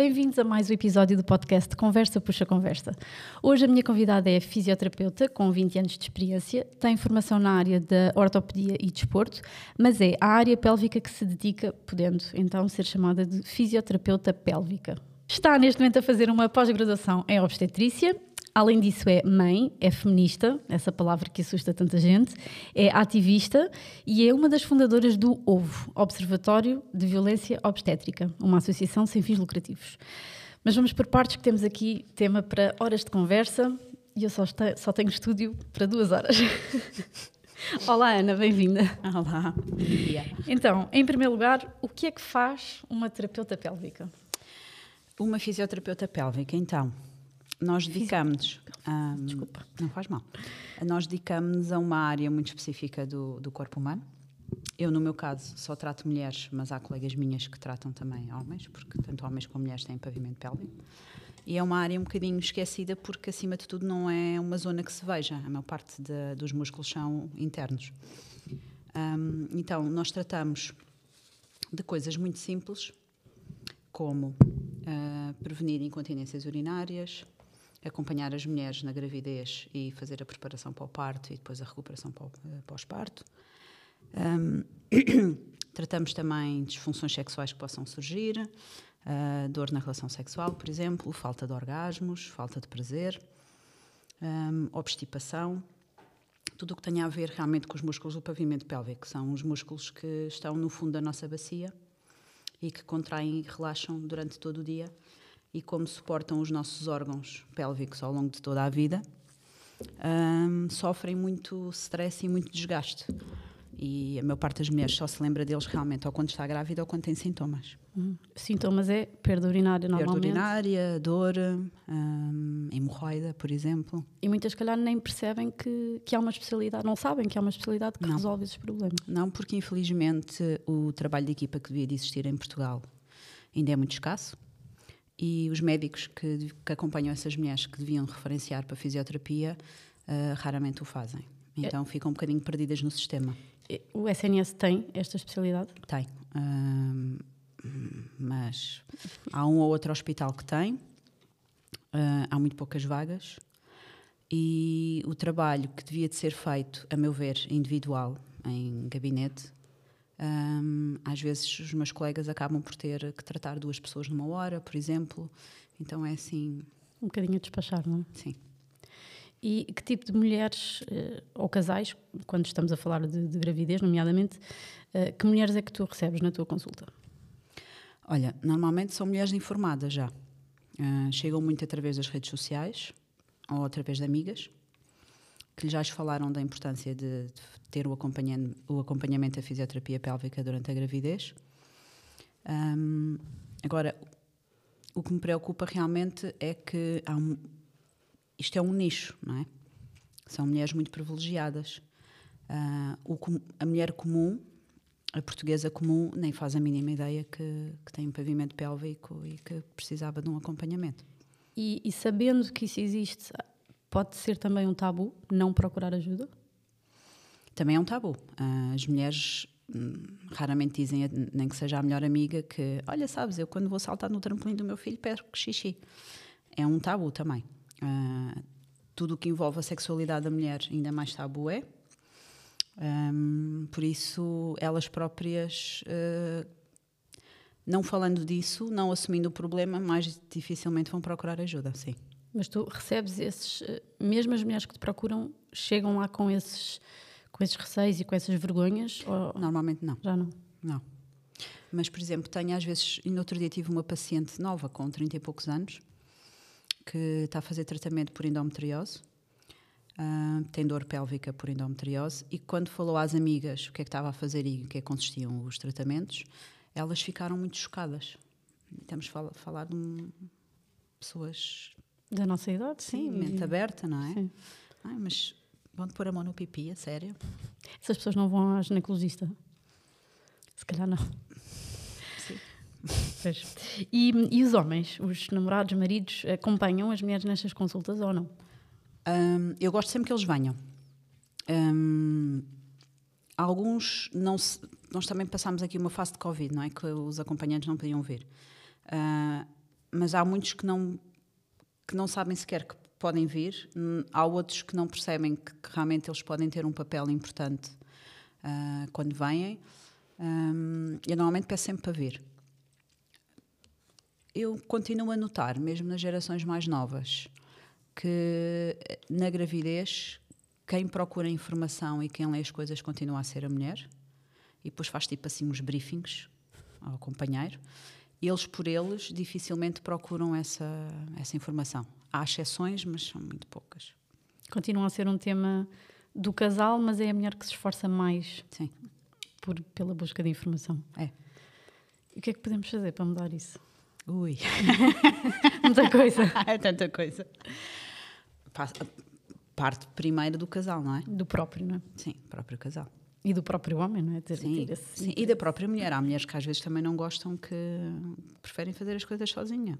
bem-vindos a mais um episódio do podcast Conversa Puxa Conversa. Hoje a minha convidada é fisioterapeuta com 20 anos de experiência, tem formação na área da ortopedia e desporto, mas é a área pélvica que se dedica, podendo então ser chamada de fisioterapeuta pélvica. Está neste momento a fazer uma pós-graduação em obstetrícia Além disso, é mãe, é feminista, essa palavra que assusta tanta gente, é ativista e é uma das fundadoras do OVO, Observatório de Violência Obstétrica, uma associação sem fins lucrativos. Mas vamos por partes que temos aqui tema para horas de conversa e eu só, este, só tenho estúdio para duas horas. Olá, Ana, bem-vinda. Olá. Então, em primeiro lugar, o que é que faz uma terapeuta pélvica? Uma fisioterapeuta pélvica, então nós dedicamos. Um, Desculpa. Não faz mal. Nós dedicamos a uma área muito específica do, do corpo humano. Eu, no meu caso, só trato mulheres, mas há colegas minhas que tratam também homens, porque tanto homens como mulheres têm pavimento pélvico. E é uma área um bocadinho esquecida porque, acima de tudo, não é uma zona que se veja. A maior parte de, dos músculos são internos. Um, então, nós tratamos de coisas muito simples, como uh, prevenir incontinências urinárias, acompanhar as mulheres na gravidez e fazer a preparação para o parto e depois a recuperação eh, pós-parto. Um, tratamos também disfunções sexuais que possam surgir, uh, dor na relação sexual, por exemplo, falta de orgasmos, falta de prazer, um, obstipação, tudo o que tenha a ver realmente com os músculos do pavimento pélvico, são os músculos que estão no fundo da nossa bacia e que contraem e relaxam durante todo o dia e como suportam os nossos órgãos pélvicos ao longo de toda a vida, um, sofrem muito stress e muito desgaste. E a maior parte das mulheres só se lembra deles realmente ou quando está grávida ou quando tem sintomas. Hum. Sintomas é perda urinária normalmente? Perda urinária, dor, um, hemorroida, por exemplo. E muitas, calhar, nem percebem que, que há uma especialidade, não sabem que há uma especialidade que não. resolve esses problemas. Não, porque infelizmente o trabalho de equipa que devia de existir em Portugal ainda é muito escasso e os médicos que, que acompanham essas mulheres que deviam referenciar para fisioterapia uh, raramente o fazem. Então é. ficam um bocadinho perdidas no sistema. O SNS tem esta especialidade? Tem. Uh, mas há um ou outro hospital que tem, uh, há muito poucas vagas e o trabalho que devia de ser feito, a meu ver, individual, em gabinete, um, às vezes os meus colegas acabam por ter que tratar duas pessoas numa hora, por exemplo. Então é assim. Um bocadinho a despachar, não é? Sim. E que tipo de mulheres uh, ou casais, quando estamos a falar de, de gravidez, nomeadamente, uh, que mulheres é que tu recebes na tua consulta? Olha, normalmente são mulheres informadas já. Uh, chegam muito através das redes sociais ou através de amigas que já falaram da importância de, de ter o acompanhamento, o acompanhamento da fisioterapia pélvica durante a gravidez. Um, agora, o que me preocupa realmente é que um, isto é um nicho, não é? São mulheres muito privilegiadas. Uh, o, a mulher comum, a portuguesa comum, nem faz a mínima ideia que, que tem um pavimento pélvico e que precisava de um acompanhamento. E, e sabendo que isso existe, Pode ser também um tabu não procurar ajuda? Também é um tabu. Ah, as mulheres hum, raramente dizem, nem que seja a melhor amiga, que olha, sabes, eu quando vou saltar no trampolim do meu filho perco xixi. É um tabu também. Uh, tudo o que envolve a sexualidade da mulher ainda mais tabu é. Um, por isso, elas próprias, uh, não falando disso, não assumindo o problema, mais dificilmente vão procurar ajuda, sim. Mas tu recebes esses, eh, mesmo as mulheres que te procuram, chegam lá com esses, com esses receios e com essas vergonhas? Ou... Normalmente não. Já não? Não. Mas, por exemplo, tenho às vezes, no outro dia tive uma paciente nova com 30 e poucos anos que está a fazer tratamento por endometriose, uh, tem dor pélvica por endometriose e quando falou às amigas o que é que estava a fazer e o que é que consistiam os tratamentos, elas ficaram muito chocadas. Estamos a falar de um, pessoas da nossa idade, sim. sim mente aberta, não é? Sim. Ai, mas vão-te pôr a mão no pipi, a sério? Essas pessoas não vão à ginecologista? Se calhar não. Sim. Pois. E, e os homens, os namorados, maridos, acompanham as mulheres nestas consultas ou não? Um, eu gosto sempre que eles venham. Um, alguns não se, nós também passámos aqui uma fase de Covid, não é? Que os acompanhantes não podiam vir. Uh, mas há muitos que não, que não sabem sequer que podem vir, hum, há outros que não percebem que, que realmente eles podem ter um papel importante uh, quando vêm. Um, eu normalmente peço sempre para vir. Eu continuo a notar, mesmo nas gerações mais novas, que na gravidez quem procura informação e quem lê as coisas continua a ser a mulher e depois faz tipo assim uns briefings ao companheiro. Eles por eles dificilmente procuram essa, essa informação. Há exceções, mas são muito poucas. Continua a ser um tema do casal, mas é a mulher que se esforça mais Sim. Por, pela busca de informação. É. E o que é que podemos fazer para mudar isso? Ui. Muita coisa. é tanta coisa parte primeiro do casal, não é? Do próprio, não é? Sim, próprio casal. E do próprio homem, não é? Ter, sim, ter sim, e da própria mulher. Há mulheres que às vezes também não gostam, que preferem fazer as coisas sozinha.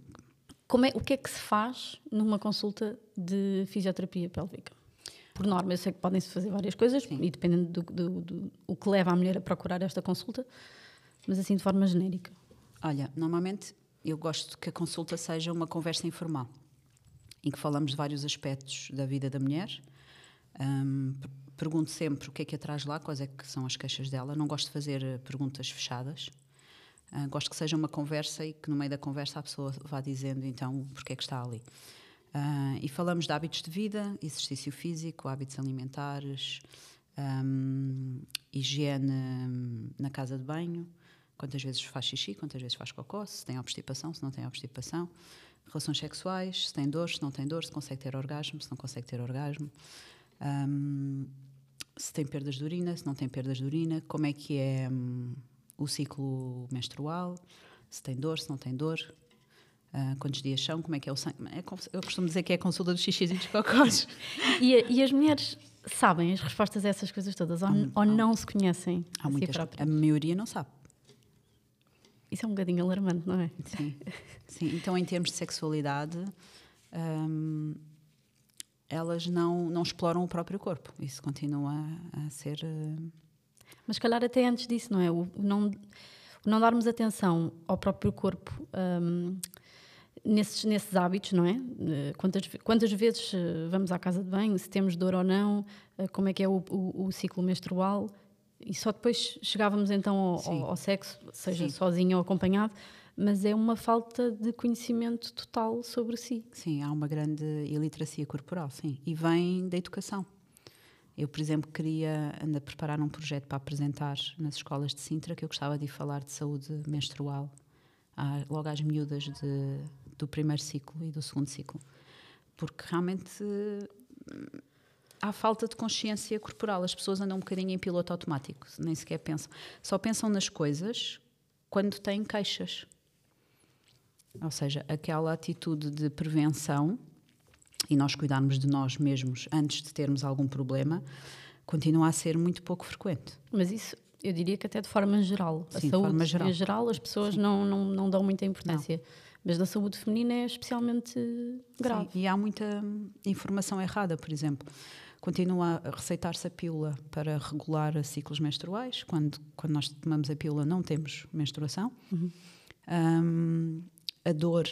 Como é, o que é que se faz numa consulta de fisioterapia pélvica? Por norma, eu sei que podem-se fazer várias coisas, sim. e dependendo do, do, do, do que leva a mulher a procurar esta consulta, mas assim de forma genérica. Olha, normalmente eu gosto que a consulta seja uma conversa informal em que falamos de vários aspectos da vida da mulher. Um, pergunto sempre o que é que atrás lá, quais é que são as queixas dela. Não gosto de fazer eh, perguntas fechadas. Uh, gosto que seja uma conversa e que no meio da conversa a pessoa vá dizendo então porque é que está ali. Uh, e falamos de hábitos de vida, exercício físico, hábitos alimentares, um, higiene hum, na casa de banho, quantas vezes faz xixi, quantas vezes faz cocó, se tem obstipação, se não tem obstipação relações sexuais, se tem dor, se não tem dor, se consegue ter orgasmo, se não consegue ter orgasmo, um, se tem perdas de urina, se não tem perdas de urina, como é que é um, o ciclo menstrual, se tem dor, se não tem dor, uh, quantos dias são, como é que é o sangue. É, eu costumo dizer que é a consulta dos xixis e dos cocós. e, e as mulheres sabem as respostas a essas coisas todas ou, há, ou há, não se conhecem? Há a muitas, a maioria não sabe. Isso é um bocadinho alarmante, não é? Sim. Sim. Então, em termos de sexualidade, hum, elas não, não exploram o próprio corpo. Isso continua a, ser. Uh... Mas, calhar, até antes disso, não é? O não, o não darmos atenção ao próprio corpo. Um, nesses, nesses hábitos, não é? Quantas, quantas vezes eh, vamos à casa de banho, se temos dor ou não, eh, como é que é o, o, o ciclo menstrual, e só depois chegávamos então ao, ao sexo, seja Sim. sozinho ou acompanhado, mas é uma falta de conhecimento total sobre si. Sim, há uma grande iliteracia corporal, sim, e vem da educação. Eu, por exemplo, queria ainda preparar um projeto para apresentar nas escolas de Sintra que eu gostava de falar de saúde menstrual, logo às miúdas de, do primeiro ciclo e do segundo ciclo, porque realmente há falta de consciência corporal. As pessoas andam um bocadinho em piloto automático, nem sequer pensam. Só pensam nas coisas quando têm queixas. Ou seja, aquela atitude de prevenção e nós cuidarmos de nós mesmos antes de termos algum problema continua a ser muito pouco frequente. Mas isso, eu diria que até de forma geral. Sim, a saúde, forma geral. em geral, as pessoas não, não, não dão muita importância. Não. Mas na saúde feminina é especialmente grave. Sim, e há muita informação errada, por exemplo continua a receitar-se a pílula para regular ciclos menstruais. Quando, quando nós tomamos a pílula, não temos menstruação. Uhum. Um, a dor.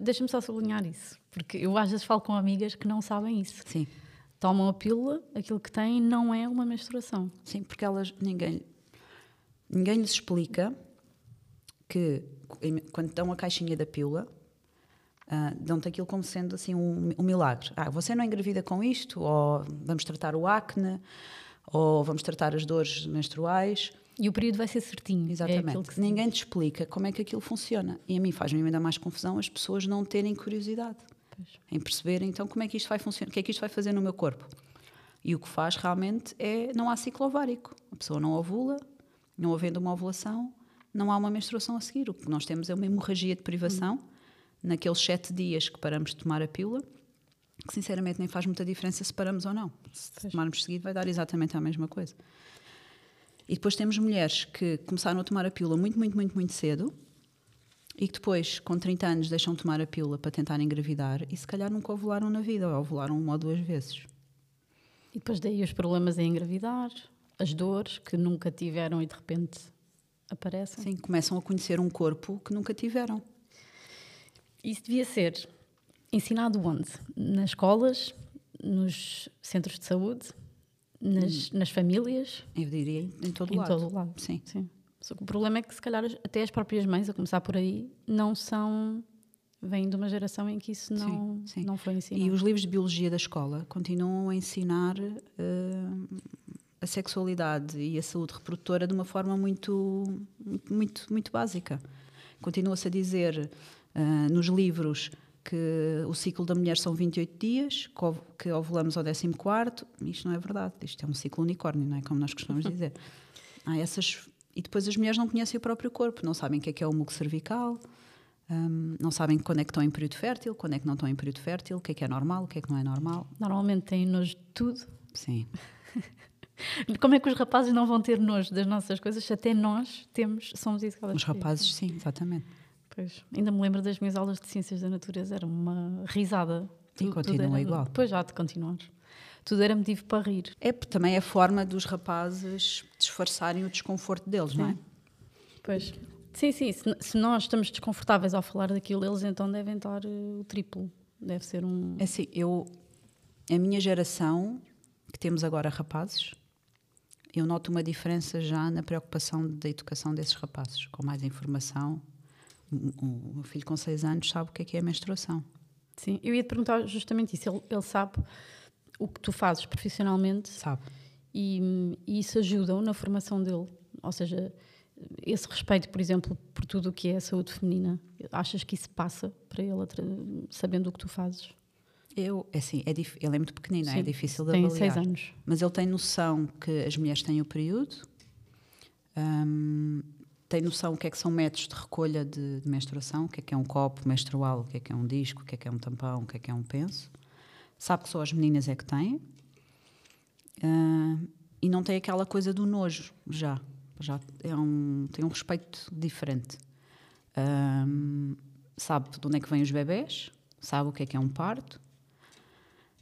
Deixa-me só sublinhar isso, porque eu às vezes falo com amigas que não sabem isso. Sim. Tomam a pílula, aquilo que têm não é uma menstruação. Sim, porque elas ninguém ninguém lhes explica que quando dão a caixinha da pílula Uh, dão-te aquilo como sendo assim um, um, milagre. Ah, você não engravida com isto, ou vamos tratar o acne, ou vamos tratar as dores menstruais. E o período vai ser certinho. É Exatamente. É Ninguém te explica como é que aquilo funciona. E a mim faz-me ainda mais confusão as pessoas não terem curiosidade pois. em perceber então como é que isto vai funcionar, o que é que isto vai fazer no meu corpo. E o que faz realmente é não há ciclo ovárico. A pessoa não ovula, não havendo uma ovulação, não há uma menstruação a seguir. O que nós temos é uma hemorragia de privação. Hum naqueles sete dias que paramos de tomar a pílula, que sinceramente nem faz muita diferença se paramos ou não. Se tomarmos seguido, vai dar exatamente a mesma coisa. E depois temos mulheres que começaram a tomar a pílula muito, muito, muito, muito cedo e que depois, com 30 anos, deixam de tomar a pílula para tentar engravidar e se calhar nunca ovularam na vida, ou ovularam uma ou duas vezes. E depois daí os problemas em engravidar, as dores que nunca tiveram e de repente aparecem. Sim, começam a conhecer um corpo que nunca tiveram. Isso devia ser ensinado onde? Nas escolas, nos centros de saúde, nas, hum. nas famílias? Eu diria em todo em lado. todo lado. Sim. Sim. Só que o problema é que, se calhar, até as próprias mães, a começar por aí, não são. vêm de uma geração em que isso não, sim, sim. não foi ensinado. E os livros de biologia da escola continuam a ensinar uh, a sexualidade e a saúde reprodutora de uma forma muito, muito, muito básica. Continua-se a dizer uh, nos livros que o ciclo da mulher são 28 dias, que ovulamos ao 14. Isto não é verdade. Isto é um ciclo unicórnio, não é? Como nós costumamos dizer. Há essas e depois as mulheres não conhecem o próprio corpo, não sabem o que é que é o muco cervical, um, não sabem quando é que estão em período fértil, quando é que não estão em período fértil, o que é que é normal, o que é que não é normal. Normalmente têm nojo de tudo. Sim. Como é que os rapazes não vão ter nojo das nossas coisas se até nós temos, somos educadas Os rapazes, sim, exatamente. Pois, ainda me lembro das minhas aulas de ciências da natureza, era uma risada. E continua igual. Depois já de continuar tudo era motivo para rir. É, também é a forma dos rapazes disfarçarem o desconforto deles, sim. não é? Pois. Sim, sim. Se, se, nós estamos desconfortáveis ao falar daquilo, eles então devem estar uh, o triplo. Deve ser um. É assim, eu. A minha geração, que temos agora rapazes, eu noto uma diferença já na preocupação da educação desses rapazes, com mais informação. O meu filho com 6 anos sabe o que é que é a menstruação. Sim, eu ia te perguntar justamente isso. Ele, ele sabe o que tu fazes profissionalmente. Sabe. E, e isso ajuda na formação dele. Ou seja, esse respeito, por exemplo, por tudo o que é a saúde feminina, achas que isso passa para ele, sabendo o que tu fazes? Eu, é assim, é ele é muito pequenino, é? Sim, é difícil de tem avaliar. Tem seis anos. Mas ele tem noção que as mulheres têm o período, hum, tem noção o que é que são métodos de recolha de, de, menstruação, o que é que é um copo menstrual, o que é que é um disco, o que é que é um tampão, o que é que é um penso sabe que só as meninas é que têm uh, e não tem aquela coisa do nojo já já é um, tem um respeito diferente uh, sabe de onde é que vêm os bebés sabe o que é que é um parto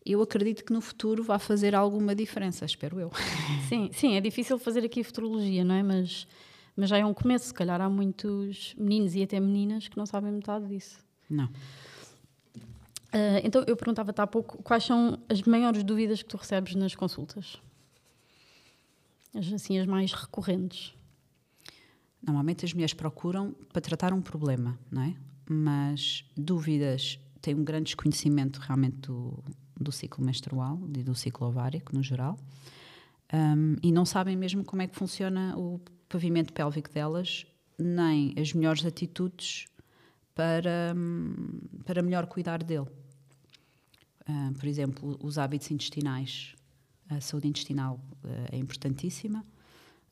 eu acredito que no futuro vai fazer alguma diferença espero eu sim sim é difícil fazer aqui futurologia não é mas mas já é um começo se calhar há muitos meninos e até meninas que não sabem metade disso não Uh, então, eu perguntava-te há pouco quais são as maiores dúvidas que tu recebes nas consultas? As, assim, as mais recorrentes. Normalmente as mulheres procuram para tratar um problema, não é? Mas dúvidas, têm um grande desconhecimento realmente do, do ciclo menstrual e do ciclo ovárico no geral. Um, e não sabem mesmo como é que funciona o pavimento pélvico delas, nem as melhores atitudes para, para melhor cuidar dele. Uh, por exemplo, os hábitos intestinais. A saúde intestinal uh, é importantíssima.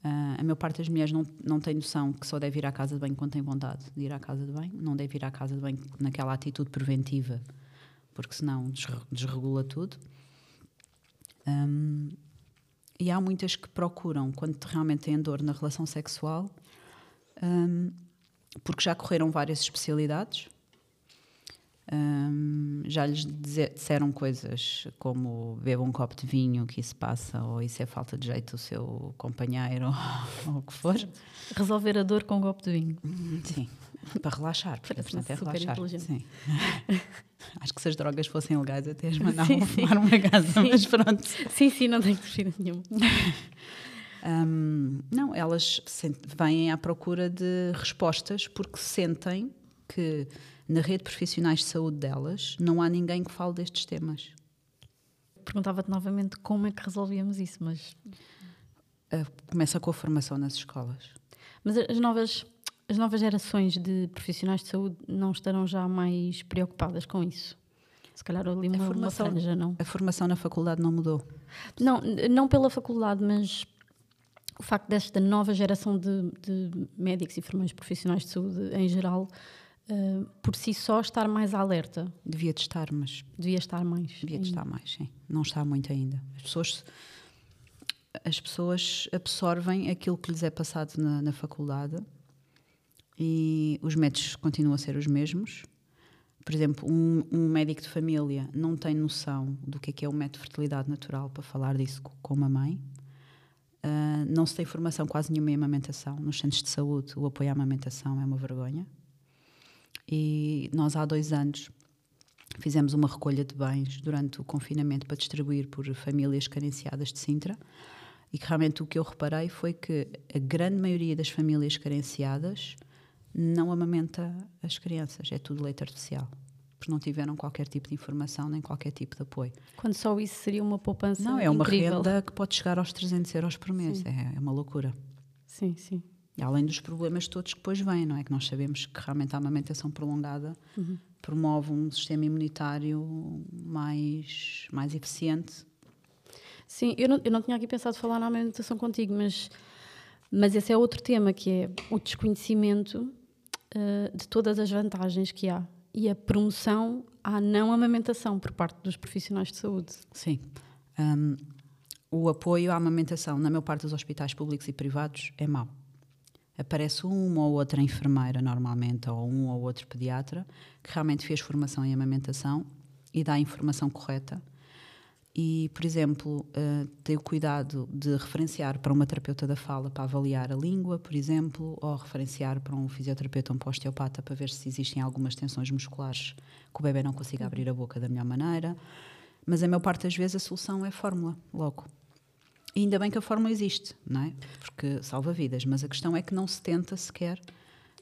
Uh, a maior parte das mulheres não, não tem noção que só deve ir à casa de banho quando tem vontade de ir à casa de banho, não deve ir à casa de banho naquela atitude preventiva, porque senão desregula tudo. Um, e há muitas que procuram, quando realmente têm dor na relação sexual, um, porque já correram várias especialidades, um, já lhes disseram coisas como beba um copo de vinho, que isso passa, ou isso é falta de jeito do seu companheiro, ou, ou o que for. Resolver a dor com um copo de vinho. Sim, para relaxar, porque é relaxar. Sim. Acho que se as drogas fossem legais, até as mandavam sim, fumar uma casa, sim. mas pronto. Sim, sim, não tenho dúvida nenhuma. Um, não, elas vêm à procura de respostas porque sentem que na rede profissionais de saúde delas não há ninguém que fale destes temas. Perguntava-te novamente como é que resolvíamos isso, mas. Uh, começa com a formação nas escolas. Mas as novas, as novas gerações de profissionais de saúde não estarão já mais preocupadas com isso? Se calhar ali uma, a formação, uma franja, não? A formação na faculdade não mudou? Não, não pela faculdade, mas o facto desta nova geração de, de médicos e enfermeiros profissionais de saúde em geral uh, por si só estar mais alerta. Devia de estar, mas. Devia estar mais. Devia de estar mais, sim. Não está muito ainda. As pessoas, as pessoas absorvem aquilo que lhes é passado na, na faculdade e os métodos continuam a ser os mesmos. Por exemplo, um, um, médico de família não tem noção do que é, que é o método de fertilidade natural para falar disso com uma mãe. Uh, não se tem formação quase nenhuma em amamentação. Nos centros de saúde, o apoio à amamentação é uma vergonha. E nós, há dois anos, fizemos uma recolha de bens durante o confinamento para distribuir por famílias carenciadas de Sintra. E que realmente o que eu reparei foi que a grande maioria das famílias carenciadas não amamenta as crianças, é tudo leite artificial. Porque não tiveram qualquer tipo de informação nem qualquer tipo de apoio. Quando só isso seria uma poupança Não, é uma incrível. renda que pode chegar aos 300 euros por mês. É, é uma loucura. Sim, sim. E além dos problemas todos que depois vêm, não é? Que nós sabemos que realmente a amamentação prolongada Uhum. promove um sistema imunitário mais, mais eficiente. Sim, eu não, eu não tinha aqui pensado falar na amamentação contigo, mas, mas esse é outro tema, que é o desconhecimento eh, de todas as vantagens que há e a promoção à não amamentação por parte dos profissionais de saúde. Sim. Hum, o apoio à amamentação na maior parte dos hospitais públicos e privados é mau. Aparece uma ou outra enfermeira, normalmente, ou um ou outro pediatra, que realmente fez formação em amamentação e dá a informação correta. E, por exemplo, uh, tem o cuidado de referenciar para uma terapeuta da fala para avaliar a língua, por exemplo, ou referenciar para um fisioterapeuta, um osteopata, para ver se existem algumas tensões musculares que o bebê não consiga abrir a boca da melhor maneira. Mas a maior parte das vezes a solução é fórmula, logo. E ainda bem que a fórmula existe, não é? Porque salva vidas, mas a questão é que não se tenta sequer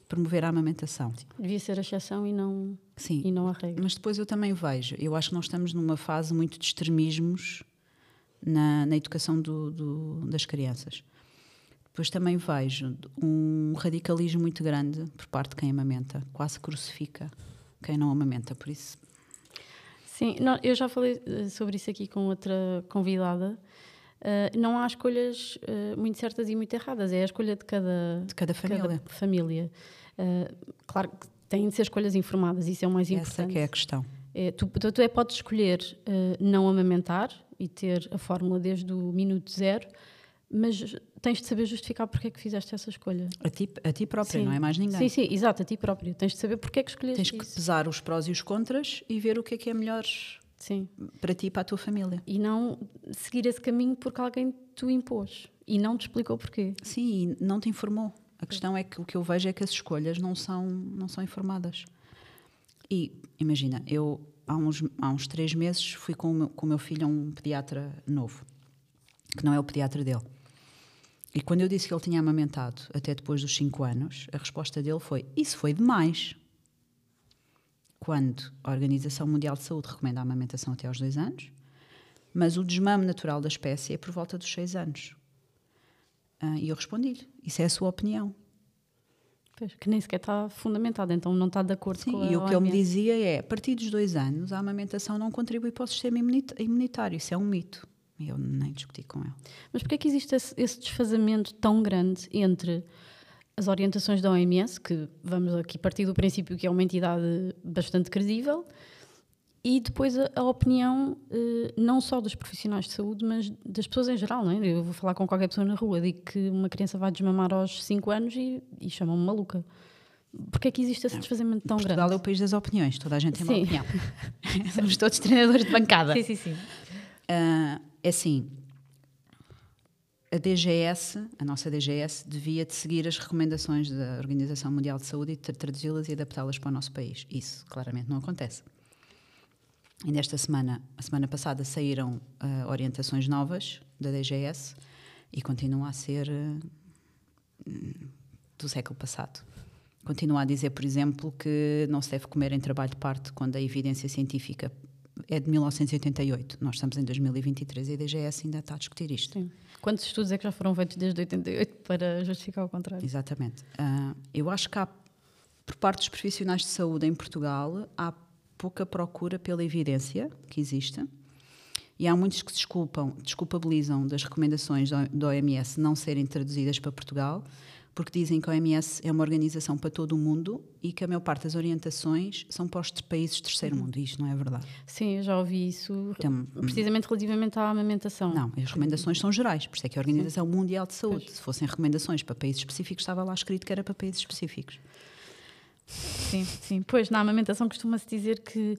promover a amamentação. Devia ser a exceção e não, Sim. e não a regra. Mas depois eu também vejo, eu acho que nós estamos numa fase muito de extremismos na, na educação do, do, das crianças. Depois também vejo um radicalismo muito grande por parte de quem amamenta, quase crucifica quem não amamenta, por isso. Sim, não, eu já falei eh, sobre isso aqui com outra convidada. Uh, não há escolhas uh, muito certas e muito erradas, é a escolha de cada, De cada família. cada família. Uh, claro que têm de ser escolhas informadas, isso é o mais Essa importante. que é a questão. É, tu, tu, tu é, podes escolher uh, não amamentar e ter a fórmula desde o minuto zero, mas tens de saber justificar porque é que fizeste essa escolha. A ti, a ti própria, Sim. não é mais ninguém. Sim, sim, exato, a ti próprio. Tens de saber porque é que escolheste Tens que isso. pesar os prós e os contras e ver o que é que é melhor Sim. para ti e para a tua família. E não seguir esse caminho porque alguém te impôs e não te explicou porquê. Sim, e não te informou. A questão é que o que eu vejo é que as escolhas não são, não são informadas. E imagina, eu há uns, há uns três meses fui com o, meu, com o meu filho a um pediatra novo, que não é o pediatra dele. E quando eu disse que ele tinha amamentado até depois dos cinco anos, a resposta dele foi: Isso foi demais. Quando a Organização Mundial de Saúde recomenda a amamentação até aos dois anos, mas o desmame natural da espécie é por volta dos seis anos. Ah, e eu respondi-lhe: Isso é a sua opinião. Pois, que nem sequer está fundamentado, então não está de acordo com a Sim, e o que ele me dizia é: a partir dos dois anos, a amamentação não contribui para o sistema imunitário. Isso é um mito. E eu nem discuti com ele. Mas porquê é que existe esse, esse desfazamento tão grande entre as orientações da OMS, que vamos aqui partir do princípio que é uma entidade bastante credível, e depois a, a opinião eh, não só dos profissionais de saúde, mas das pessoas em geral, não é? Eu vou falar com qualquer pessoa na rua, digo que uma criança vai desmamar aos 5 anos e, e chamam-me maluca. Porquê é que existe esse desfazamento tão Portugal é grande? o país das opiniões, toda a gente tem uma Sim. opinião. Somos todos treinadores de bancada. Sim, sim, sim. Ah, é assim, a DGS, a nossa DGS, devia de seguir as recomendações da Organização Mundial de Saúde e tra- traduzi-las e adaptá-las para o nosso país. Isso claramente não acontece. E nesta semana, a semana passada, saíram ah, orientações novas da DGS e continua a ser hum, do século passado. Continua a dizer, por exemplo, que não se deve comer em trabalho de parto quando a evidência científica é de 1988. Nós estamos em 2023 e a DGS ainda está a discutir isto. Sim. Quantos estudos é que já foram feitos desde 88 para justificar o contrário? Exatamente. Ah, eu acho que há, por parte dos profissionais de saúde em Portugal, há pouca procura pela evidência que existe. E há muitos que se desculpam, desculpabilizam das recomendações da OMS não serem traduzidas para Portugal, porque dizem que a OMS é uma organização para todo o mundo e que a maior parte das orientações são para os países de terceiro mundo. E isto não é verdade. Sim, eu já ouvi isso, Tem- precisamente relativamente à amamentação. Não, as recomendações são gerais, por isso é que a Organização Mundial de Saúde, se fossem recomendações para países específicos, estava lá escrito que era para países específicos. Sim, sim. Pois, na amamentação costuma-se dizer que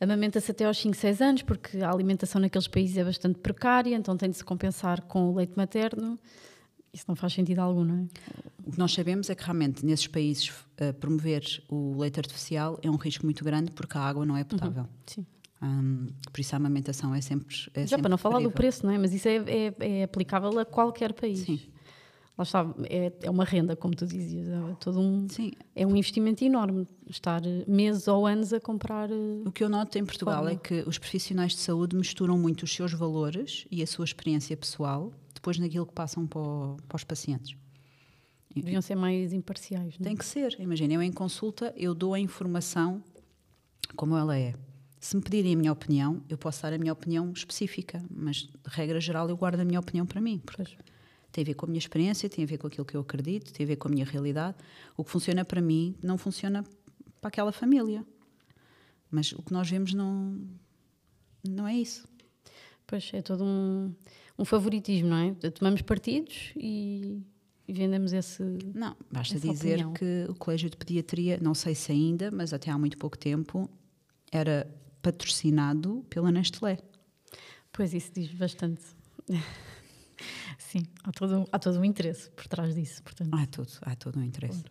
amamenta-se até aos 5, 6 anos, porque a alimentação naqueles países é bastante precária, então tem de se compensar com o leite materno. Isso não faz sentido algum, não é? O que nós sabemos é que realmente nesses países uh, promover o leite artificial é um risco muito grande porque a água não é potável. Uhum. Sim. Um, por isso a amamentação é sempre. É Já sempre para não falar do preço, não é? Mas isso é, é, é aplicável a qualquer país. Sim. Lá está, é, é uma renda, como tu dizias, é todo um, Sim. é um investimento enorme estar meses ou anos a comprar. Eh, o que eu noto em Portugal é que os profissionais de saúde misturam muito os seus valores e a sua experiência pessoal depois naquilo que passam para, o, para os pacientes. Deviam ser mais imparciais. Não? É? Tem que ser. Imagina, eu em consulta, eu dou a informação como ela é. Se me pedirem a minha opinião, eu posso dar a minha opinião específica, mas de regra geral eu guardo a minha opinião para mim. Pois. Tem a ver com a minha experiência, tem a ver com aquilo que eu acredito, tem a ver com a minha realidade. O que funciona para mim não funciona para aquela família. Mas o que nós vemos não, não é isso. Pois é todo um, um favoritismo, não é? Tomamos partidos e, e vendemos esse. Não, basta dizer opinião. que o Colégio de Pediatria, não sei se ainda, mas até há muito pouco tempo, era patrocinado pela Nestlé. Pois isso diz bastante. Sim, há todo, há todo um interesse por trás disso. Portanto. Há, todo, há todo um interesse.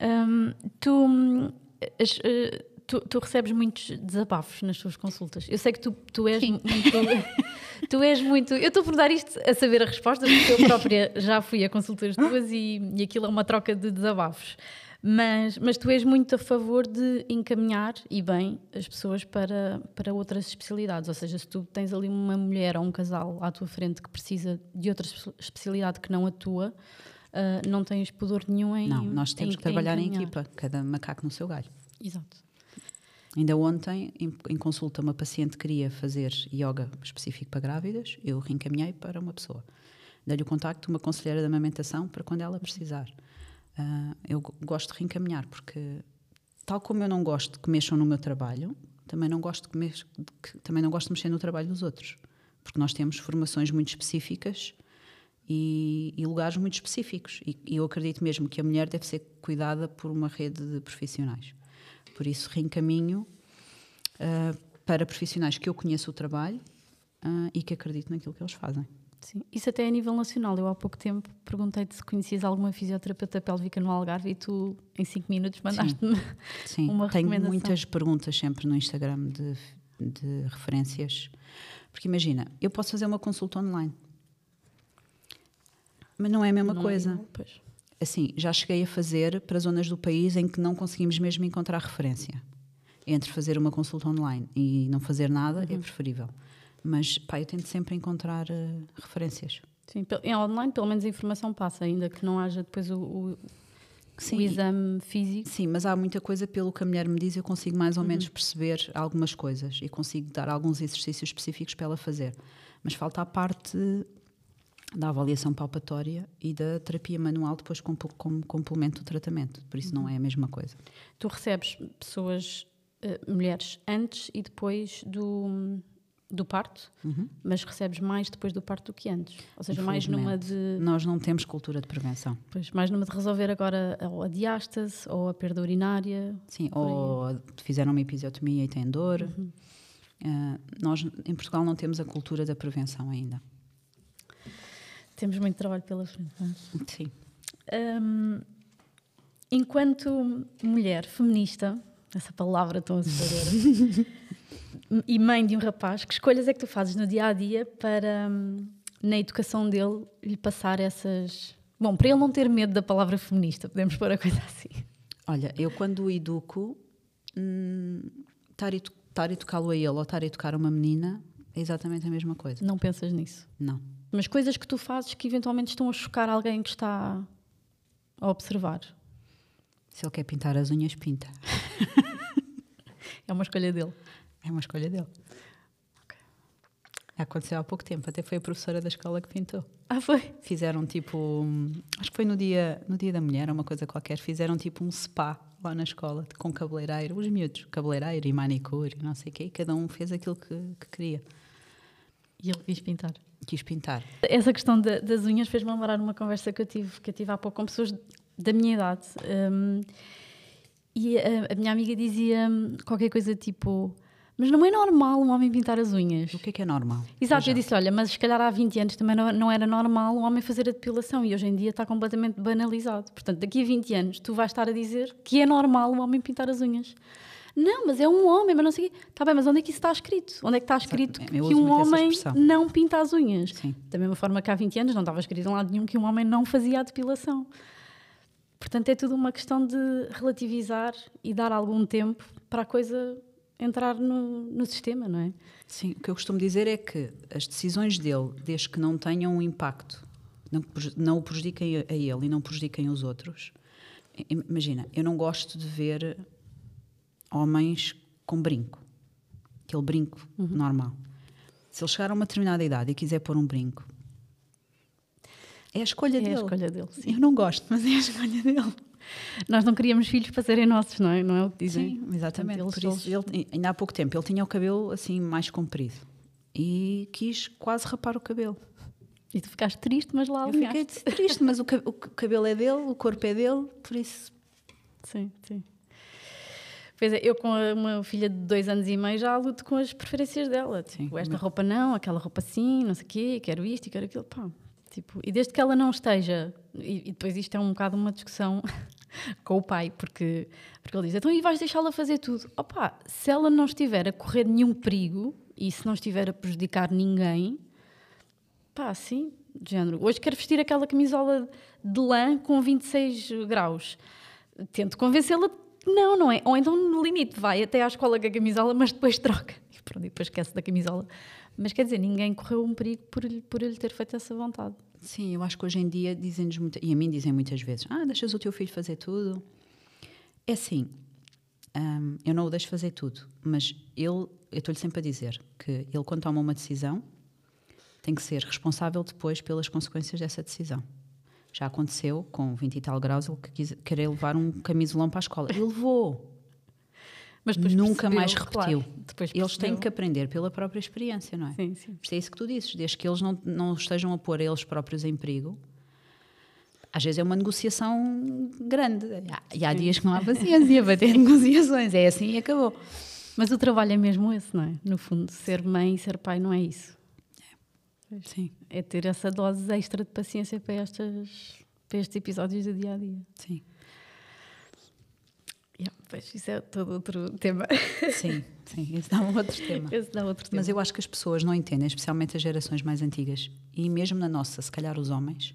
Um, tu, as, uh, tu, tu, recebes muitos desabafos nas tuas consultas. Eu sei que tu, tu és Sim. muito. tu és muito. Eu estou por dar isto a saber a resposta, porque eu própria já fui a consultas tuas e, e aquilo é uma troca de desabafos. Mas, mas tu és muito a favor de encaminhar e bem as pessoas para, para outras especialidades. Ou seja, se tu tens ali uma mulher ou um casal à tua frente que precisa de outra especialidade que não a tua, uh, não tens pudor nenhum em. Não, nós temos em, que trabalhar em, em equipa, cada macaco no seu galho. Exato. Ainda ontem, em, em, consulta, uma paciente queria fazer yoga específico para grávidas, eu reencaminhei para uma pessoa. Dei-lhe o contacto uma conselheira de amamentação para quando ela precisar. Uh, eu gosto de reencaminhar, porque tal como eu não gosto que mexam no meu trabalho, também não gosto de, mex que, também não gosto de mexer no trabalho dos outros, porque nós temos formações muito específicas e, e lugares muito específicos. E, e, eu acredito mesmo que a mulher deve ser cuidada por uma rede de profissionais. Por isso, reencaminho uh, para profissionais que eu conheço o trabalho uh, e que acredito naquilo que eles fazem. Sim, isso até a nível nacional. Eu há pouco tempo perguntei-te se conhecias alguma fisioterapeuta pélvica no Algarve e tu, em 5 minutos, mandaste-me uma Tenho recomendação. Tenho muitas perguntas sempre no Instagram de, de referências. Porque imagina, eu posso fazer uma consulta online, mas não é a mesma não é coisa. É, assim, já cheguei a fazer para zonas do país em que não conseguimos mesmo encontrar referência. Entre fazer uma consulta online e não fazer nada é uhum. é preferível. Mas pá, eu tento sempre encontrar uh, referências. Sim, em online pelo menos a informação passa, ainda que não haja depois o, o, sim, o exame físico. Sim, mas há muita coisa pelo que a mulher me diz, eu consigo mais ou uhum. menos perceber algumas coisas e consigo dar alguns exercícios específicos para ela fazer. Mas falta a parte da avaliação palpatória e da terapia manual depois como, como complemento do tratamento. Por isso uhum. não é a mesma coisa. Tu recebes pessoas, uh, mulheres, antes e depois do do parto, uhum. mas recebes mais depois do parto do que antes. Ou seja, mais numa de. Nós não temos cultura de prevenção. Pois, mais numa de resolver agora ou a diástase ou a perda urinária. Sim, ou fizeram uma episiotomia e têm dor. Uhum. Uh, nós, em Portugal, não temos a cultura da prevenção ainda. Temos muito trabalho pela frente. Não é? Sim. Um, enquanto mulher feminista, essa palavra tão assustadora. e mãe de um rapaz, que escolhas é que tu fazes no dia a dia para, hum, na educação dele, lhe passar essas. Bom, para ele não ter medo da palavra feminista, podemos pôr a coisa assim. Olha, eu quando o educo, hum, estar, a educá-lo a ele ou estar a educar uma menina é exatamente a mesma coisa. Não pensas nisso? Não. Mas coisas que tu fazes que eventualmente estão a chocar alguém que está a observar. Se ele quer pintar as unhas, pinta. é uma escolha dele. É uma escolha dele. Okay. Aconteceu há pouco tempo, até foi a professora da escola que pintou. Ah, foi? Fizeram tipo. Acho que foi no dia, no dia da mulher, uma coisa qualquer. Fizeram tipo um spa lá na escola, com cabeleireiro, os miúdos, cabeleireiro e manicure não sei o quê, e cada um fez aquilo que, que queria. E ele quis pintar? Quis pintar. Essa questão de, das unhas fez-me lembrar uma conversa que eu tive, que eu tive há pouco com pessoas da minha idade. Um, e a, a minha amiga dizia qualquer coisa tipo Mas não é normal um homem pintar as unhas. O que é que é normal? Exato, Já. eu disse, olha, mas se calhar há 20 anos também não, não era normal um homem fazer a depilação e hoje em dia está completamente banalizado. Portanto, daqui a 20 anos tu vais estar a dizer que é normal um homem pintar as unhas. Não, mas é um homem, mas não sei o quê. Está bem, mas onde é que isso está escrito? Onde é que está escrito Eu que um homem não pinta as unhas? Sim. Da mesma forma que há 20 anos não estava escrito em lado nenhum que um homem não fazia a depilação. Portanto, é tudo uma questão de relativizar e dar algum tempo para a coisa entrar no, no sistema, não é? Sim, o que eu costumo dizer é que as decisões dele, desde que não tenham um impacto, não, não o prejudiquem a ele e não prejudiquem os outros. Imagina, eu não gosto de ver homens com brinco, aquele brinco normal. Se ele chegar a uma determinada idade e quiser pôr um brinco, é a escolha É dele. a escolha dele, sim. Eu não gosto, mas é a escolha dele. Nós não queríamos filhos para serem nossos, não é? Não é o que dizem? Sim, exatamente. Portanto, Por isso, ele, ainda há pouco tempo, ele tinha o cabelo assim mais comprido e quis quase rapar o cabelo. E tu ficaste triste, mas lá Eu fiquei triste, mas o cabelo é dele, o corpo é dele, por isso. Sim, sim. Pois é, eu com uma filha de dois anos e meio já luto com as preferências dela. Tipo, esta roupa não, aquela roupa sim, não sei o quê, quero isto e quero aquilo. Pá, tipo, e desde que ela não esteja, e, e depois isto é um bocado uma discussão com o pai, porque, porque ele diz, então e vais deixá-la fazer tudo? Opa, se ela não estiver a correr nenhum perigo e se não estiver a prejudicar ninguém, pá, sim, de género. Hoje quero vestir aquela camisola de lã com 26 graus. Tento convencê-la não, não é? Ou então, no limite, vai até à escola com a camisola, mas depois troca. E pronto, depois esquece da camisola. Mas quer dizer, ninguém correu um perigo por, por ele ter feito essa vontade. Sim, eu acho que hoje em dia dizem-nos e a mim dizem muitas vezes: Ah, deixas o teu filho fazer tudo. É assim, hum, eu não o deixo fazer tudo, mas ele, eu estou-lhe sempre a dizer que ele, quando toma uma decisão, tem que ser responsável depois pelas consequências dessa decisão. Já aconteceu, com 20 e tal graus, ele que quis, querer levar um camisolão para a escola. Ele levou. Mas Nunca percebeu, mais claro, repetiu. depois Eles têm que aprender pela própria experiência, não é? Sim, sim. Isto é isso que tu dizes, desde que eles não, não estejam a pôr eles próprios em perigo. Às vezes é uma negociação grande. E há dias que não há paciência para ter negociações. É assim e acabou. Mas o trabalho é mesmo esse, não é? No fundo, ser mãe e ser pai não é isso. Sim, É ter essa dose extra de paciência para, estas, para estes episódios do dia a dia. sim, Yeah, pois isso é todo outro tema. sim, sim. Esse dá um outro tema. Esse dá outro tema. Mas eu acho que as pessoas não entendem, especialmente as gerações mais antigas, e mesmo na nossa, se calhar os homens,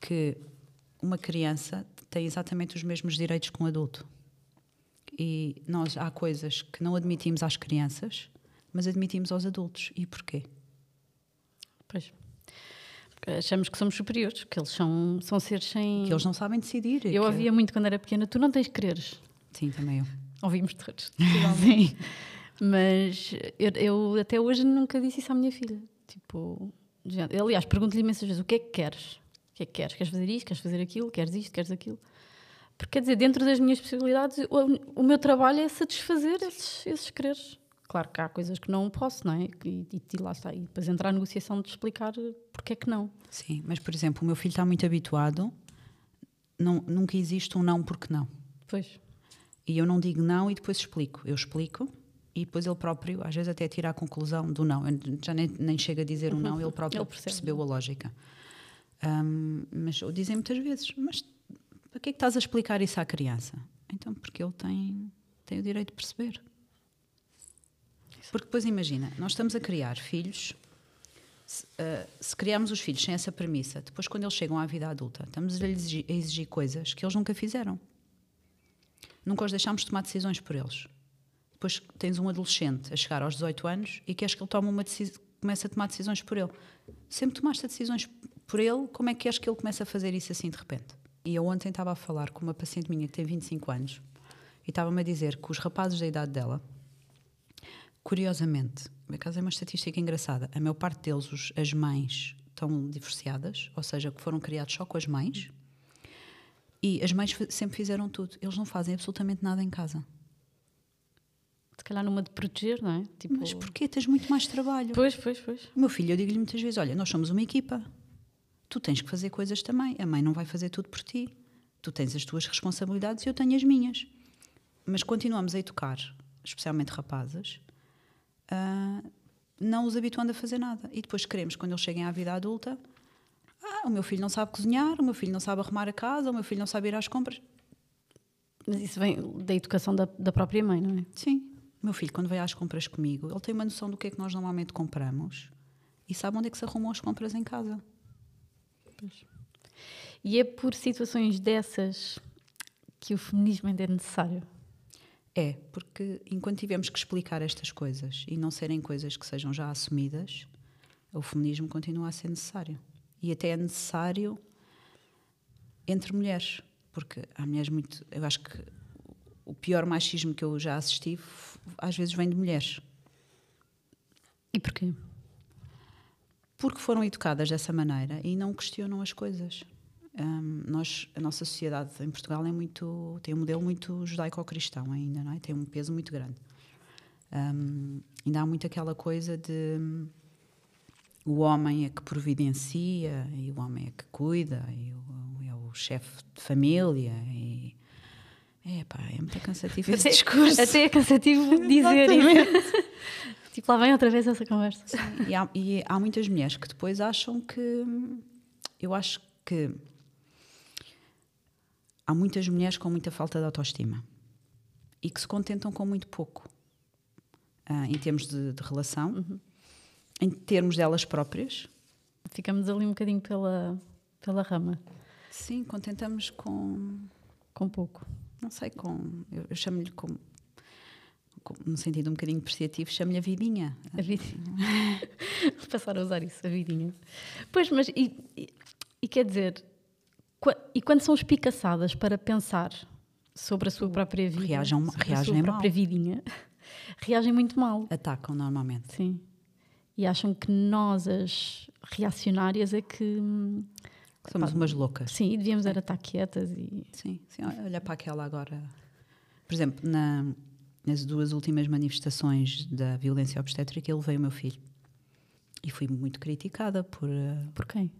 que uma criança tem exatamente os mesmos direitos que um adulto. E nós há coisas que não admitimos às crianças, mas admitimos aos adultos. E porquê? Pois. Porque achamos que somos superiores, que eles são, são seres sem. Que eles não sabem decidir. Eu que- ouvia muito quando era pequena, tu não tens quereres. Sim, também eu. Ouvimos todos. Sim. Mas eu, eu até hoje nunca disse isso à minha filha. Tipo, género- aliás, pergunto-lhe imensas vezes: o que é que queres? O que é que queres? Queres fazer isto? Queres fazer aquilo? Queres isto? Queres aquilo? Porque quer dizer, dentro das minhas possibilidades, o, o meu trabalho é satisfazer esses, esses quereres. Claro que há coisas que não posso, não é? E, e, e lá está. E depois entrar a negociação de explicar porque é que não. Sim, mas por exemplo, o meu filho está muito habituado, não, nunca existe um não porque não. Pois. E eu não digo não e depois explico. Eu explico e depois ele próprio, às vezes, até tira a conclusão do não. Eu já nem, nem chega a dizer um não, ele próprio Ele percebe. percebeu a lógica. Ahm, mas o dizem muitas vezes: Mas para que é que estás a explicar isso à criança? Então, porque ele tem, tem o direito de perceber. Porque depois imagina, nós estamos a criar filhos. Se, ah, se criarmos os filhos sem essa premissa, depois quando eles chegam à vida adulta, estamos a exigir, a exigir coisas que eles nunca fizeram. Nunca os deixámos tomar decisões por eles. Depois tens um adolescente a chegar aos 18 anos e queres que ele tome uma decisão, comece a tomar decisões por ele. Sempre tomaste decisões por ele, como é que queres que ele comece a fazer isso assim de repente? E eu ontem estava a falar com uma paciente minha que tem 25 anos e estava-me a dizer que os rapazes da idade dela, curiosamente, por acaso é uma estatística engraçada, a maior parte deles, os- as mães, estão divorciadas, ou seja, que foram criados só com as mães, e as mães sempre fizeram tudo. Eles não fazem absolutamente nada em casa. Se calhar numa de proteger, não é? Tipo, Mas porquê? Tens muito mais trabalho. Pois, pois, pois. O meu filho, eu digo-lhe muitas vezes: olha, nós somos uma equipa. Tu tens que fazer coisas também. A mãe não vai fazer tudo por ti. Tu tens as tuas responsabilidades e eu tenho as minhas. Mas continuamos a educar, especialmente rapazes, uh, não os habituando a fazer nada. E depois queremos, quando eles cheguem à vida adulta, ah, o meu filho não sabe cozinhar, o meu filho não sabe arrumar a casa, o meu filho não sabe ir às compras. Mas isso vem da educação da, da própria mãe, não é? Sim. O meu filho, quando vai às compras comigo, ele tem uma noção do que é que nós normalmente compramos e sabe onde é que se arrumam as compras em casa. Pois. E é por situações dessas que o feminismo ainda é necessário? É, porque enquanto tivemos que explicar estas coisas e não serem coisas que sejam já assumidas, o feminismo continua a ser necessário. E até é necessário entre mulheres, porque há mulheres muito. Eu acho que o pior machismo que eu já assisti às vezes vem de mulheres. E porquê? Porque foram educadas dessa maneira e não questionam as coisas. Um, nós, a nossa sociedade em Portugal é muito tem um modelo muito judaico-cristão ainda, não é? Tem um peso muito grande. Um, ainda há muito aquela coisa de o homem é que providencia e o homem é que cuida e o, é o chefe de família e é pá, é muito cansativo esse discurso. Até é cansativo dizer isso. tipo, lá vem outra vez essa conversa. Sim, e, há, e há muitas mulheres que depois acham que eu acho que há muitas mulheres com muita falta de autoestima e que se contentam com muito pouco uh, em termos de, de relação, uhum. em termos delas próprias. Ficamos ali um bocadinho pela, pela rama. Sim, contentamos com. Com pouco. Não sei, com. Eu, eu chamo-lhe como. No sentido um bocadinho depreciativo, chamo-lhe a vidinha. A vidinha. Vou passar a usar isso, a vidinha. Pois, mas. E, e, e quer dizer, e quando são espicaçadas para pensar sobre a sua própria vida, reagem, reagem a sua própria mal. vidinha, reagem muito mal. Atacam normalmente. Sim. E acham que nós, as reacionárias, é que. Somos umas loucas. Sim, e devíamos era estar quietas e. Sim, sim, olha para aquela agora. Por exemplo, na, nas duas últimas manifestações da violência obstétrica, ele veio o meu filho. E fui muito criticada por. Uh, por quem?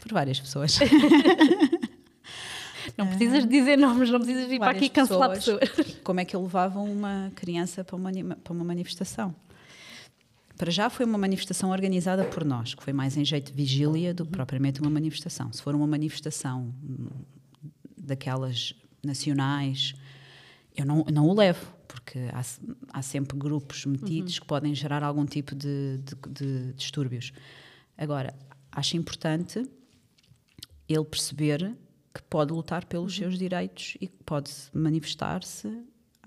Por várias pessoas. não precisas dizer nomes, não precisas vir para aqui cancelar pessoas, pessoas. Como é que eu levava uma criança para uma, para uma manifestação? Para já foi uma manifestação organizada por nós, que foi mais em jeito de vigília do que propriamente uma manifestação. Se for uma manifestação daquelas nacionais, eu não, não o levo, porque há, há sempre grupos metidos uhum. que podem gerar algum tipo de, de, de distúrbios. Agora, acho importante ele perceber que pode lutar pelos uhum. seus direitos e que pode manifestar-se.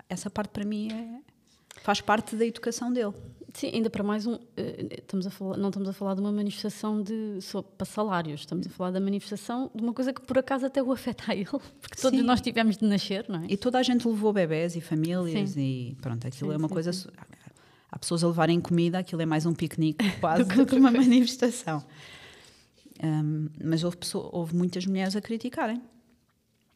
Essa parte para mim é, faz parte da educação dele. Sim, ainda para mais um, eh, estamos a falar, não estamos a falar de uma manifestação de, para salários, estamos a falar da manifestação de uma coisa que por acaso até o afeta a ele, porque todos sim. nós tivemos de nascer, não é? E toda a gente levou bebés e famílias sim. e pronto, aquilo sim, é uma coisa. Há pessoas a levarem comida, aquilo é mais um piquenique quase do que uma manifestação. Um, mas houve, pessoa, houve muitas mulheres a criticarem.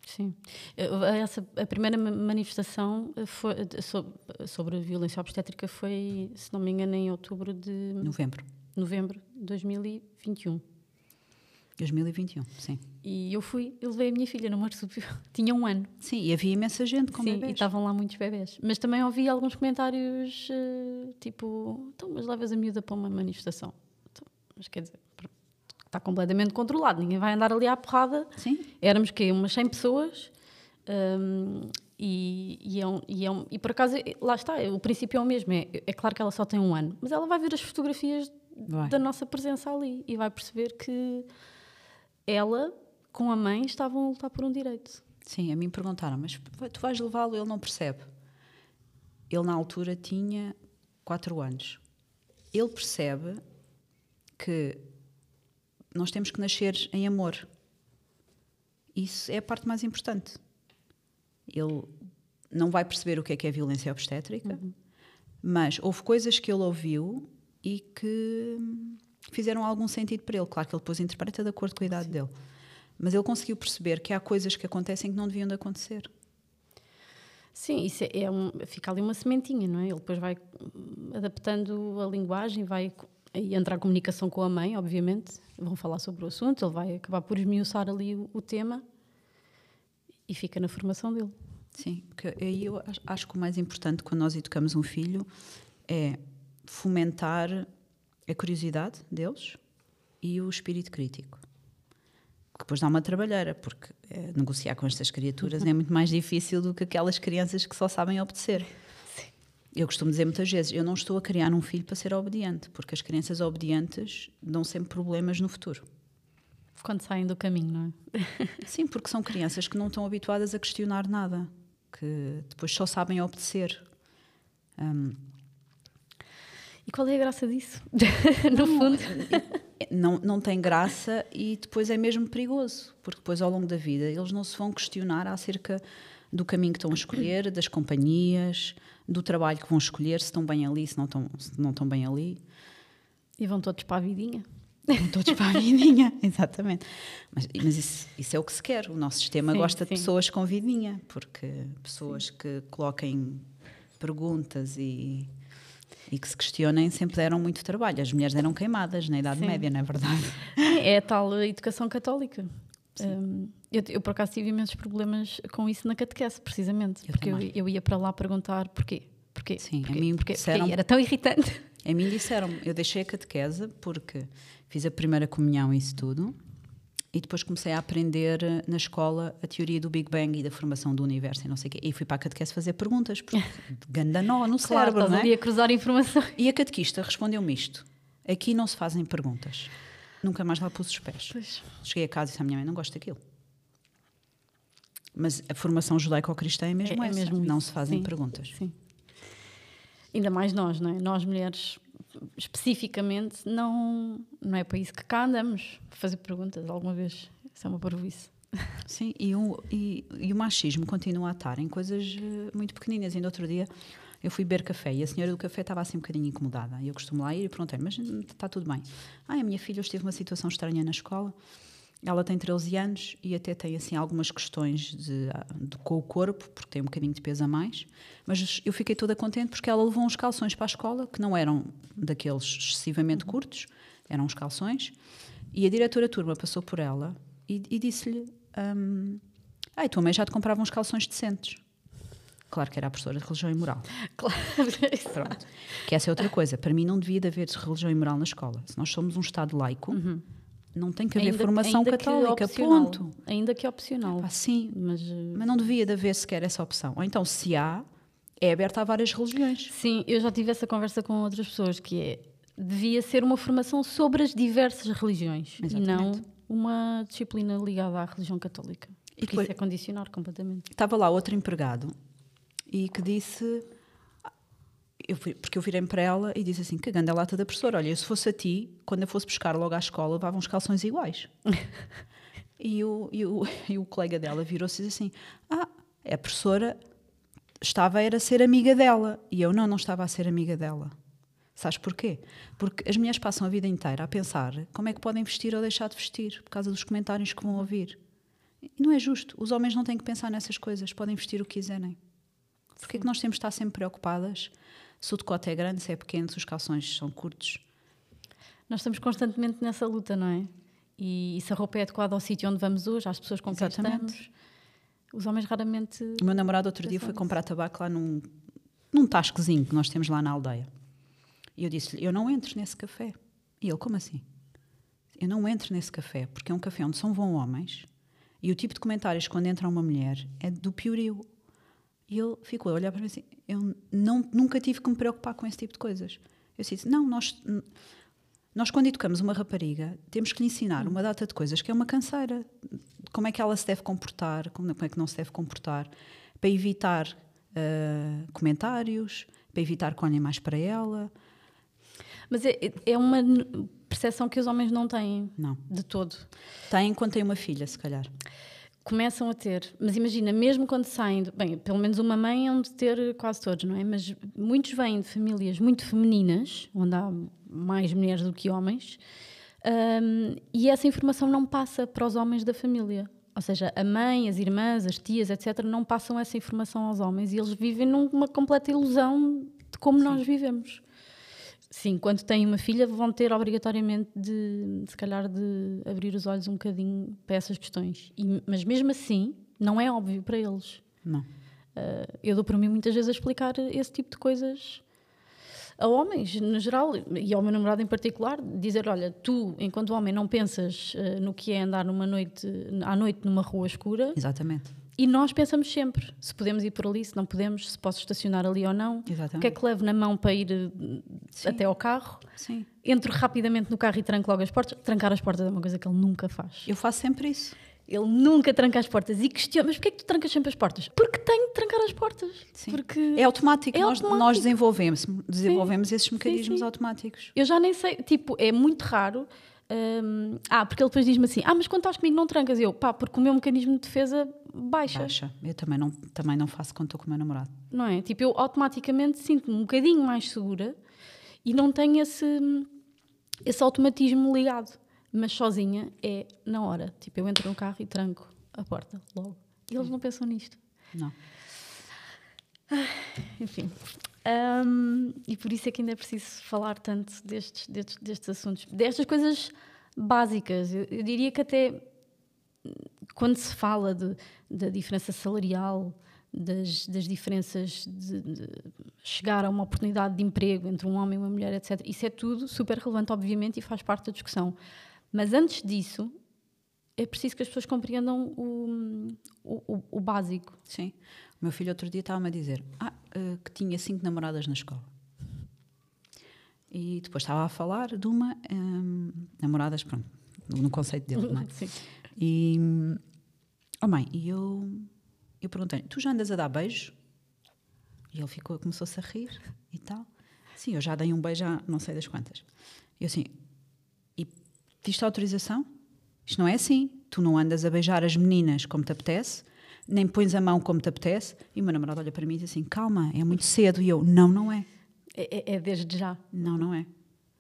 Sim. Essa, a primeira manifestação foi, sobre, sobre a violência obstétrica foi, se não me engano, em outubro de. Novembro. Novembro de 2021. 2021, sim. E eu fui, eu levei a minha filha no marsúpio, tinha um ano. Sim, e havia imensa gente com sim, bebês. e estavam lá muitos bebés. Mas também ouvi alguns comentários, tipo, então, mas levas a miúda para uma manifestação. Então, mas quer dizer, está completamente controlado, ninguém vai andar ali à porrada. Sim. Éramos que umas 100 pessoas. Um, e, e, é um, e, é um, e, por acaso, lá está, o princípio é o mesmo. É, é claro que ela só tem um ano, mas ela vai ver as fotografias vai. da nossa presença ali e vai perceber que ela, com a mãe, estavam a lutar por um direito. Sim, a mim perguntaram, mas tu vais levá-lo, ele não percebe. Ele, na altura, tinha 4 anos. Ele percebe que nós temos que nascer em amor. Isso é a parte mais importante. Ele não vai perceber o que é que é violência obstétrica, uhum. mas houve coisas que ele ouviu e que fizeram algum sentido para ele. Claro que ele depois interpreta de acordo com a idade Sim. dele. Mas ele conseguiu perceber que há coisas que acontecem que não deviam de acontecer. Sim, isso é, é um, fica ali uma sementinha, não é? Ele depois vai adaptando a linguagem, vai e entrar em comunicação com a mãe, obviamente, vão falar sobre o assunto, ele vai acabar por esmiuçar ali o, o tema e fica na formação dele. Sim, porque aí eu acho que o mais importante quando nós educamos um filho é fomentar a curiosidade deles e o espírito crítico. Que depois dá uma trabalheira, porque é, negociar com estas criaturas é muito mais difícil do que aquelas crianças que só sabem obedecer. Eu costumo dizer muitas vezes: eu não estou a criar um filho para ser obediente, porque as crianças obedientes dão sempre problemas no futuro. Quando saem do caminho, não é? Sim, porque são crianças que não estão habituadas a questionar nada, que depois só sabem obedecer. Um, e qual é a graça disso? no fundo. Não, não tem graça e depois é mesmo perigoso, porque depois ao longo da vida eles não se vão questionar acerca do caminho que estão a escolher, das companhias, do trabalho que vão escolher, se estão bem ali, se não estão, se não estão bem ali. E vão todos para a vidinha. Vão todos para a vidinha, exatamente. Mas, mas isso, isso, é o que se quer. O nosso sistema sim, gosta sim. de pessoas com vidinha, porque pessoas sim. que coloquem perguntas e, e que se questionem sempre deram muito trabalho. As mulheres eram queimadas na Idade Média, não é verdade? É a tal educação católica. Um, eu, eu, por acaso, tive imensos problemas com isso na catequese, precisamente. Eu porque eu, eu, ia para lá perguntar porquê. Porquê? Sim, porquê? a mim porquê? disseram, porquê? Era tão irritante. A mim disseram eu deixei a catequese porque fiz a primeira comunhão e isso tudo, e depois comecei a aprender na escola a teoria do Big Bang e da formação do universo e não sei o quê. E fui para a catequese fazer perguntas, porque ganda nó no claro, cérebro, não é? a cruzar informação. E a catequista respondeu-me isto. Aqui não se fazem perguntas. Nunca mais lá pus os pés. Pois. Cheguei a casa e disse à minha mãe, não gosto daquilo. Mas a formação judaico-cristã é mesmo é, essa. É mesmo não se fazem sim, perguntas. Sim. Ainda mais nós, não é? Nós mulheres especificamente não não é para isso que cá andamos fazer perguntas alguma vez isso é uma parvoíce sim e o, e, e, o machismo continua a estar em coisas eh, muito pequeninas ainda outro dia eu fui beber café e a senhora do café estava assim um bocadinho incomodada e eu costumo lá ir e perguntei mas está tudo bem ah a minha filha esteve uma situação estranha na escola ela tem 13 anos e até tem assim algumas questões de, de, com o corpo, porque tem um bocadinho de peso a mais. Mas eu fiquei toda contente porque ela levou uns calções para a escola que não eram daqueles excessivamente uhum. curtos, eram uns calções. E a diretora turma passou por ela e, e disse-lhe: um, Ai, tua mãe já te comprava uns calções decentes. Claro que era a professora de religião e moral. Claro. Pronto. Que essa é outra coisa. Para mim não devia de haver religião e moral na escola. Se nós somos um Estado laico, uhum não tem que haver ainda, formação ainda católica, ponto. Ainda que opcional. Ah, sim, mas, uh... mas não devia de haver sequer essa opção. Ou então, se há, é aberta a várias religiões. Sim, eu já tive essa conversa com outras pessoas, que é, devia ser uma formação sobre as diversas religiões, Exatamente. e não uma disciplina ligada à religião católica. E depois, isso é condicionar completamente. Estava lá outro empregado e que disse eu porque eu virei para ela e disse assim: que a lata da professora, olha, se fosse a ti, quando eu fosse buscar logo à escola, levavam uns calções iguais. e, o, e, o, e o colega dela virou-se e disse assim: ah, a professora estava era a ser amiga dela. E eu não, não estava a ser amiga dela. Sabes porquê? Porque as mulheres passam a vida inteira a pensar como é que podem vestir ou deixar de vestir por causa dos comentários que vão ouvir. E não é justo. Os homens não têm que pensar nessas coisas, podem vestir o que quiserem. Porquê é que nós temos de estar sempre preocupadas se o decote é grande, se é pequeno, se os calções são curtos. Nós estamos constantemente nessa luta, não é? E, e se a roupa é adequada ao sítio onde vamos hoje, às pessoas com quem estamos, os homens raramente. O meu namorado outro dia foi comprar tabaco lá num, num tascozinho que nós temos lá na aldeia. E eu disse-lhe: Eu não entro nesse café. E ele: Como assim? Eu não entro nesse café porque é um café onde são vão homens e o tipo de comentários quando entra uma mulher é do piorio. E ele ficou a olhar para mim assim: eu não, nunca tive que me preocupar com esse tipo de coisas. Eu disse: não, nós, nós quando educamos uma rapariga, temos que lhe ensinar uma data de coisas que é uma canseira. Como é que ela se deve comportar, como é que não se deve comportar, para evitar uh, comentários, para evitar que olhem mais para ela. Mas é, é uma percepção que os homens não têm. Não. De todo. Têm quando têm uma filha, se calhar começam a ter, mas imagina, mesmo quando saem, bem, pelo menos uma mãe é de ter quase todos, não é? Mas muitos vêm de famílias muito femininas, onde há mais mulheres do que homens, um, e essa informação não passa para os homens da família. Ou seja, a mãe, as irmãs, as tias, etc., não passam essa informação aos homens e eles vivem numa completa ilusão de como Sim. nós vivemos. Sim, quando têm uma filha vão ter obrigatoriamente de, se calhar, de abrir os olhos um bocadinho para essas questões. E, mas mesmo assim, não é óbvio para eles. Não. Uh, eu dou para mim muitas vezes a explicar esse tipo de coisas a homens, no geral, e ao meu namorado em particular, dizer: olha, tu, enquanto homem, não pensas uh, no que é andar numa noite, à noite numa rua escura. Exatamente. E nós pensamos sempre se podemos ir por ali, se não podemos, se posso estacionar ali ou não. Exatamente. O que é que levo na mão para ir Sim. até ao carro? Sim. Entro rapidamente no carro e tranco logo as portas. Trancar as portas é uma coisa que ele nunca faz. Eu faço sempre isso. Ele nunca tranca as portas e questiona, mas porquê é que tu trancas sempre as portas? Porque tenho de trancar as portas. Sim. Porque é automático. É nós, automático. nós desenvolvemos, desenvolvemos sim. esses mecanismos sim, automáticos. Eu já nem sei, tipo, é muito raro. Um, ah, porque ele depois diz-me assim: Ah, mas quando estás comigo não trancas? Eu, pá, porque o meu mecanismo de defesa baixa. Baixa. Eu também não, também não faço quando estou com o meu namorado. Não é? Tipo, eu automaticamente sinto-me um bocadinho mais segura e não tenho esse, esse automatismo ligado mas sozinha é na hora. Tipo, eu entro no carro e tranco a porta logo. E eles não pensam nisto. Não. Enfim. Um, e por isso é que ainda é preciso falar tanto destes, destes, destes assuntos, destas coisas básicas. Eu, eu, diria que até quando se fala da diferença salarial, das, das diferenças de, de, chegar a uma oportunidade de emprego entre um homem e uma mulher, etc., isso é tudo super relevante, obviamente, e faz parte da discussão. Mas antes disso, é preciso que as pessoas compreendam o, o, o básico. Sim. O meu filho outro dia estava-me a dizer ah, uh, que tinha cinco namoradas na escola. E depois estava a falar de uma um, namoradas, pronto, no conceito dele, não é? Sim. E, oh mãe, e eu, eu perguntei tu já andas a dar beijo? E ele ficou, começou-se a rir e tal. Sim, eu já dei um beijo a não sei das quantas. E eu assim, Pediste autorização? Isto não é assim. Tu não andas a beijar as meninas como te apetece, nem pões a mão como te apetece. E o meu namorado olha para mim e diz assim: calma, é muito cedo. E eu: não, não é. É, é, é desde já. Não, não é.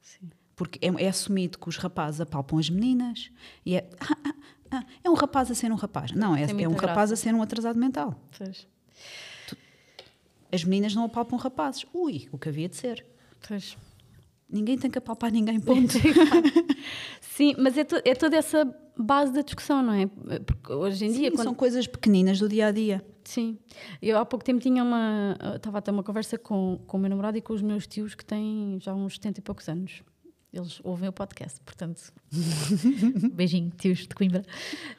Sim. Porque é, é, assumido que os rapazes apalpam as meninas e é. Ah, ah, ah, é um rapaz a ser um rapaz. Não, é, é um graça. rapaz a ser um atrasado mental. Pois. Tu, as meninas não apalpam rapazes. Ui, o que havia de ser. Pois. Ninguém tem que apalpar ninguém, ponto. Sim, mas é, to, é toda essa base da discussão, não é? Porque hoje em Sim, dia. Quando... São coisas pequeninas do dia a dia. Sim. Eu há pouco tempo tinha uma. Estava a ter uma conversa com, com o meu namorado e com os meus tios que têm já uns 70 e poucos anos. Eles ouvem o podcast, portanto. beijinho, tios de Coimbra.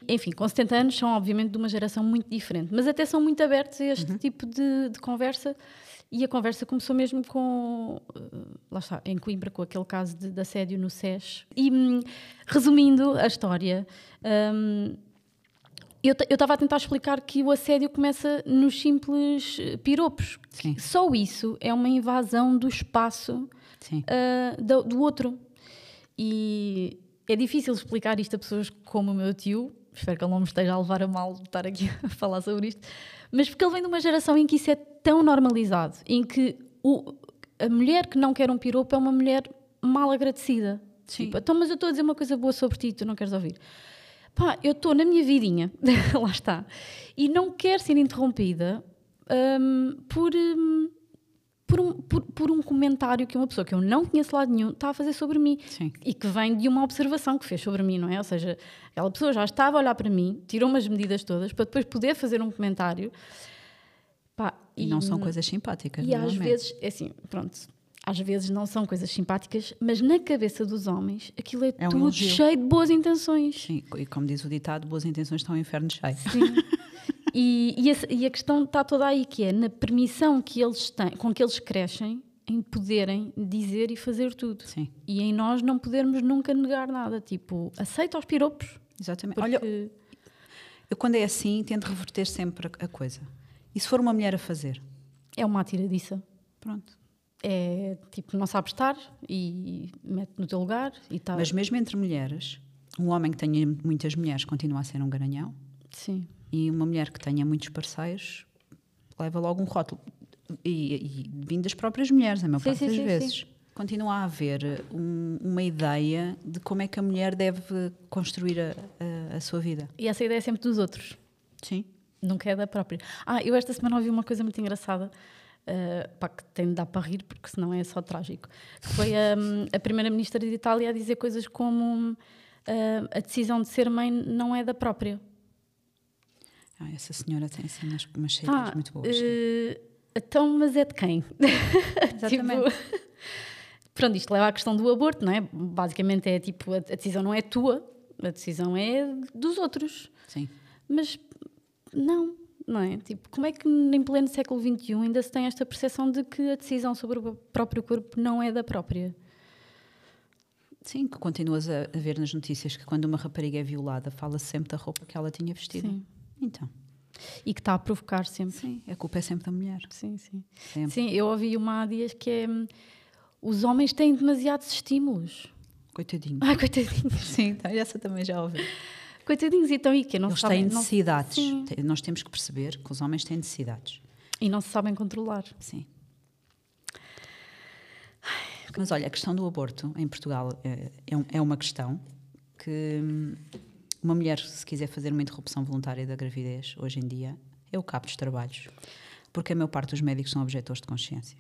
Enfim, com 70 anos são, obviamente, de uma geração muito diferente, mas até são muito abertos a este uhum. tipo de, de conversa. E a conversa começou mesmo com, eh, lá está, em Coimbra, com aquele caso de, de assédio no SES. E hum, resumindo a história, um, eu estava a tentar explicar que o assédio começa nos simples eh, piropos. Sim. Só isso é uma invasão do espaço uh, do, do, outro. E é difícil explicar isto a pessoas como o meu tio. Espero que ele não me esteja a levar a mal estar aqui a falar sobre isto. Mas porque ele vem de uma geração em que isso é tão normalizado, em que o, a mulher que não quer um piropo é uma mulher mal agradecida. Sim. Tipo, então, mas eu estou a dizer uma coisa boa sobre ti tu não queres ouvir. Pá, eu estou na minha vidinha, lá está, e não quero ser interrompida um, por, um, por, um, por, por, um comentário que uma pessoa que eu não conheço lado nenhum está a fazer sobre mim Sim. e que vem de uma observação que fez sobre mim, não é? Ou seja, aquela pessoa já estava a olhar para mim, tirou umas medidas todas para depois poder fazer um comentário Pá, e, e, não são coisas simpáticas. E às vezes, é assim, pronto, às vezes não são coisas simpáticas, mas na cabeça dos homens aquilo é, é tudo um cheio de boas intenções. Sim, e como diz o ditado, boas intenções estão ao inferno cheio. Sim. e, e, a, e, a, questão está toda aí, que é na permissão que eles têm, com que eles crescem em poderem dizer e fazer tudo. Sim. E em nós não podermos nunca negar nada, tipo, aceita os piropos. Exatamente. Porque... Olha, eu quando é assim tento reverter sempre a coisa. E se for uma mulher a fazer? É uma atiradiça. Pronto. É tipo, não sabe estar e mete no teu lugar e tal. Mas mesmo entre mulheres, um homem que tenha muitas mulheres continua a ser um garanhão. Sim. E uma mulher que tenha muitos parceiros leva logo um rótulo. E, e vindo das próprias mulheres, a maior parte das sim, vezes. Sim. Continua a haver um, uma ideia de como é que a mulher deve construir a, a, a sua vida. E essa ideia é sempre dos outros. Sim. Nunca é da própria. Ah, eu esta semana ouvi uma coisa muito engraçada. Uh, pá, que tem de dar para rir, porque senão é só trágico. Foi um, a primeira-ministra de Itália a dizer coisas como uh, a decisão de ser mãe não é da própria. Ah, essa senhora tem assim umas, umas cheiras Ah, muito boas. eh, então, mas é de quem? Exatamente. Tipo, pronto, isto leva à questão do aborto, não é? Basicamente é tipo, a, a decisão não é tua, a decisão é dos outros. Sim. Mas não, não é? Tipo, como é que em pleno século XXI ainda se tem esta percepção de que a decisão sobre o próprio corpo não é da própria? Sim, que continuas a, ver nas notícias que quando uma rapariga é violada, fala-se sempre da roupa que ela tinha vestida. Sim. Então, E que está a provocar sempre. sim, a culpa é sempre da mulher. Sim, sim. Sempre. Sim, eu ouvi uma há dias que é hum, os homens têm demasiados estímulos. Coitadinho. Ai, coitadinhos. Sim, tá, essa também já ouvi. Coitadinhos, então e que não Eles sabem, têm não- necessidades. Te- Nós temos que perceber que os homens têm necessidades. e não se sabem controlar. Sim. Mas olha, a questão do aborto em Portugal é, é é uma questão que hum, uma mulher, se quiser fazer uma interrupção voluntária da gravidez, hoje em dia, é o cabo dos trabalhos. Porque a maior parte dos médicos são objetores de consciência.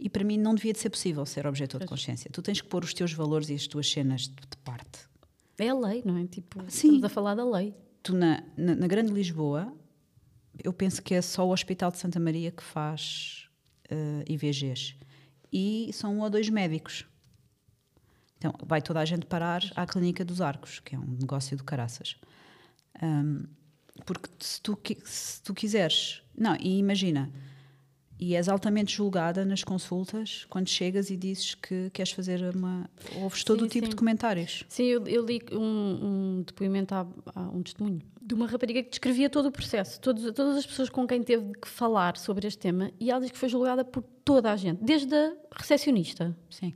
E para mim não devia de ser possível ser objetor de consciência. Tu tens que pôr os teus valores e as tuas cenas de parte. É a lei, não é? Tipo, Sim. estamos a falar da lei. Tu, na, na, na Grande Lisboa, eu penso que é só o Hospital de Santa Maria que faz eh, IVGs. E são um ou dois médicos. Então, vai toda a gente parar à Clínica dos Arcos, que é um negócio de caraças. Ahm, porque se tu, se tu quiseres. Não, e imagina. E és altamente julgada nas consultas quando chegas e dizes que queres fazer uma. Ouves todo Sim, o tipo sim. de comentários. Sim, eu, eu li um, um depoimento, há, há um testemunho, de uma rapariga que descrevia todo o processo, todos, todas as pessoas com quem teve que falar sobre este tema, e ela diz que foi julgada por toda a gente, desde a recepcionista. Sim.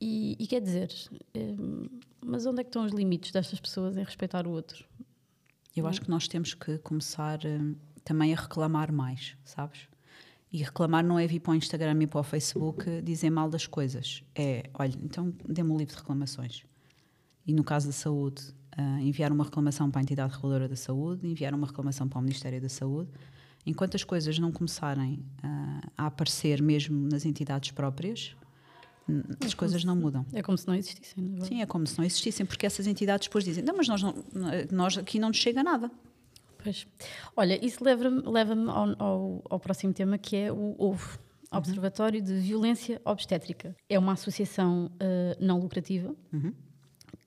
E, e quer dizer, hum, mas onde é que estão os limites destas pessoas em respeitar o outro? Eu acho que nós temos que começar hum, também a reclamar mais, sabes? E reclamar não é vir para o Instagram e para o Facebook dizer mal das coisas. É, olha, então dê-me um livro de reclamações. E no caso da saúde, ah, enviar uma reclamação para a entidade reguladora da saúde, enviar uma reclamação para o Ministério da Saúde. Enquanto as coisas não começarem ah, a aparecer mesmo nas entidades próprias, hum, as coisas não mudam. É como se não existissem, não é? Sim, é como se não existissem, porque essas entidades depois dizem: não, mas nós, não, nós aqui não nos chega nada. Pois. Olha, isso leva-me leva ao, ao, ao próximo tema que é o OVO, Observatório de Violência Obstétrica. É uma associação eh, não lucrativa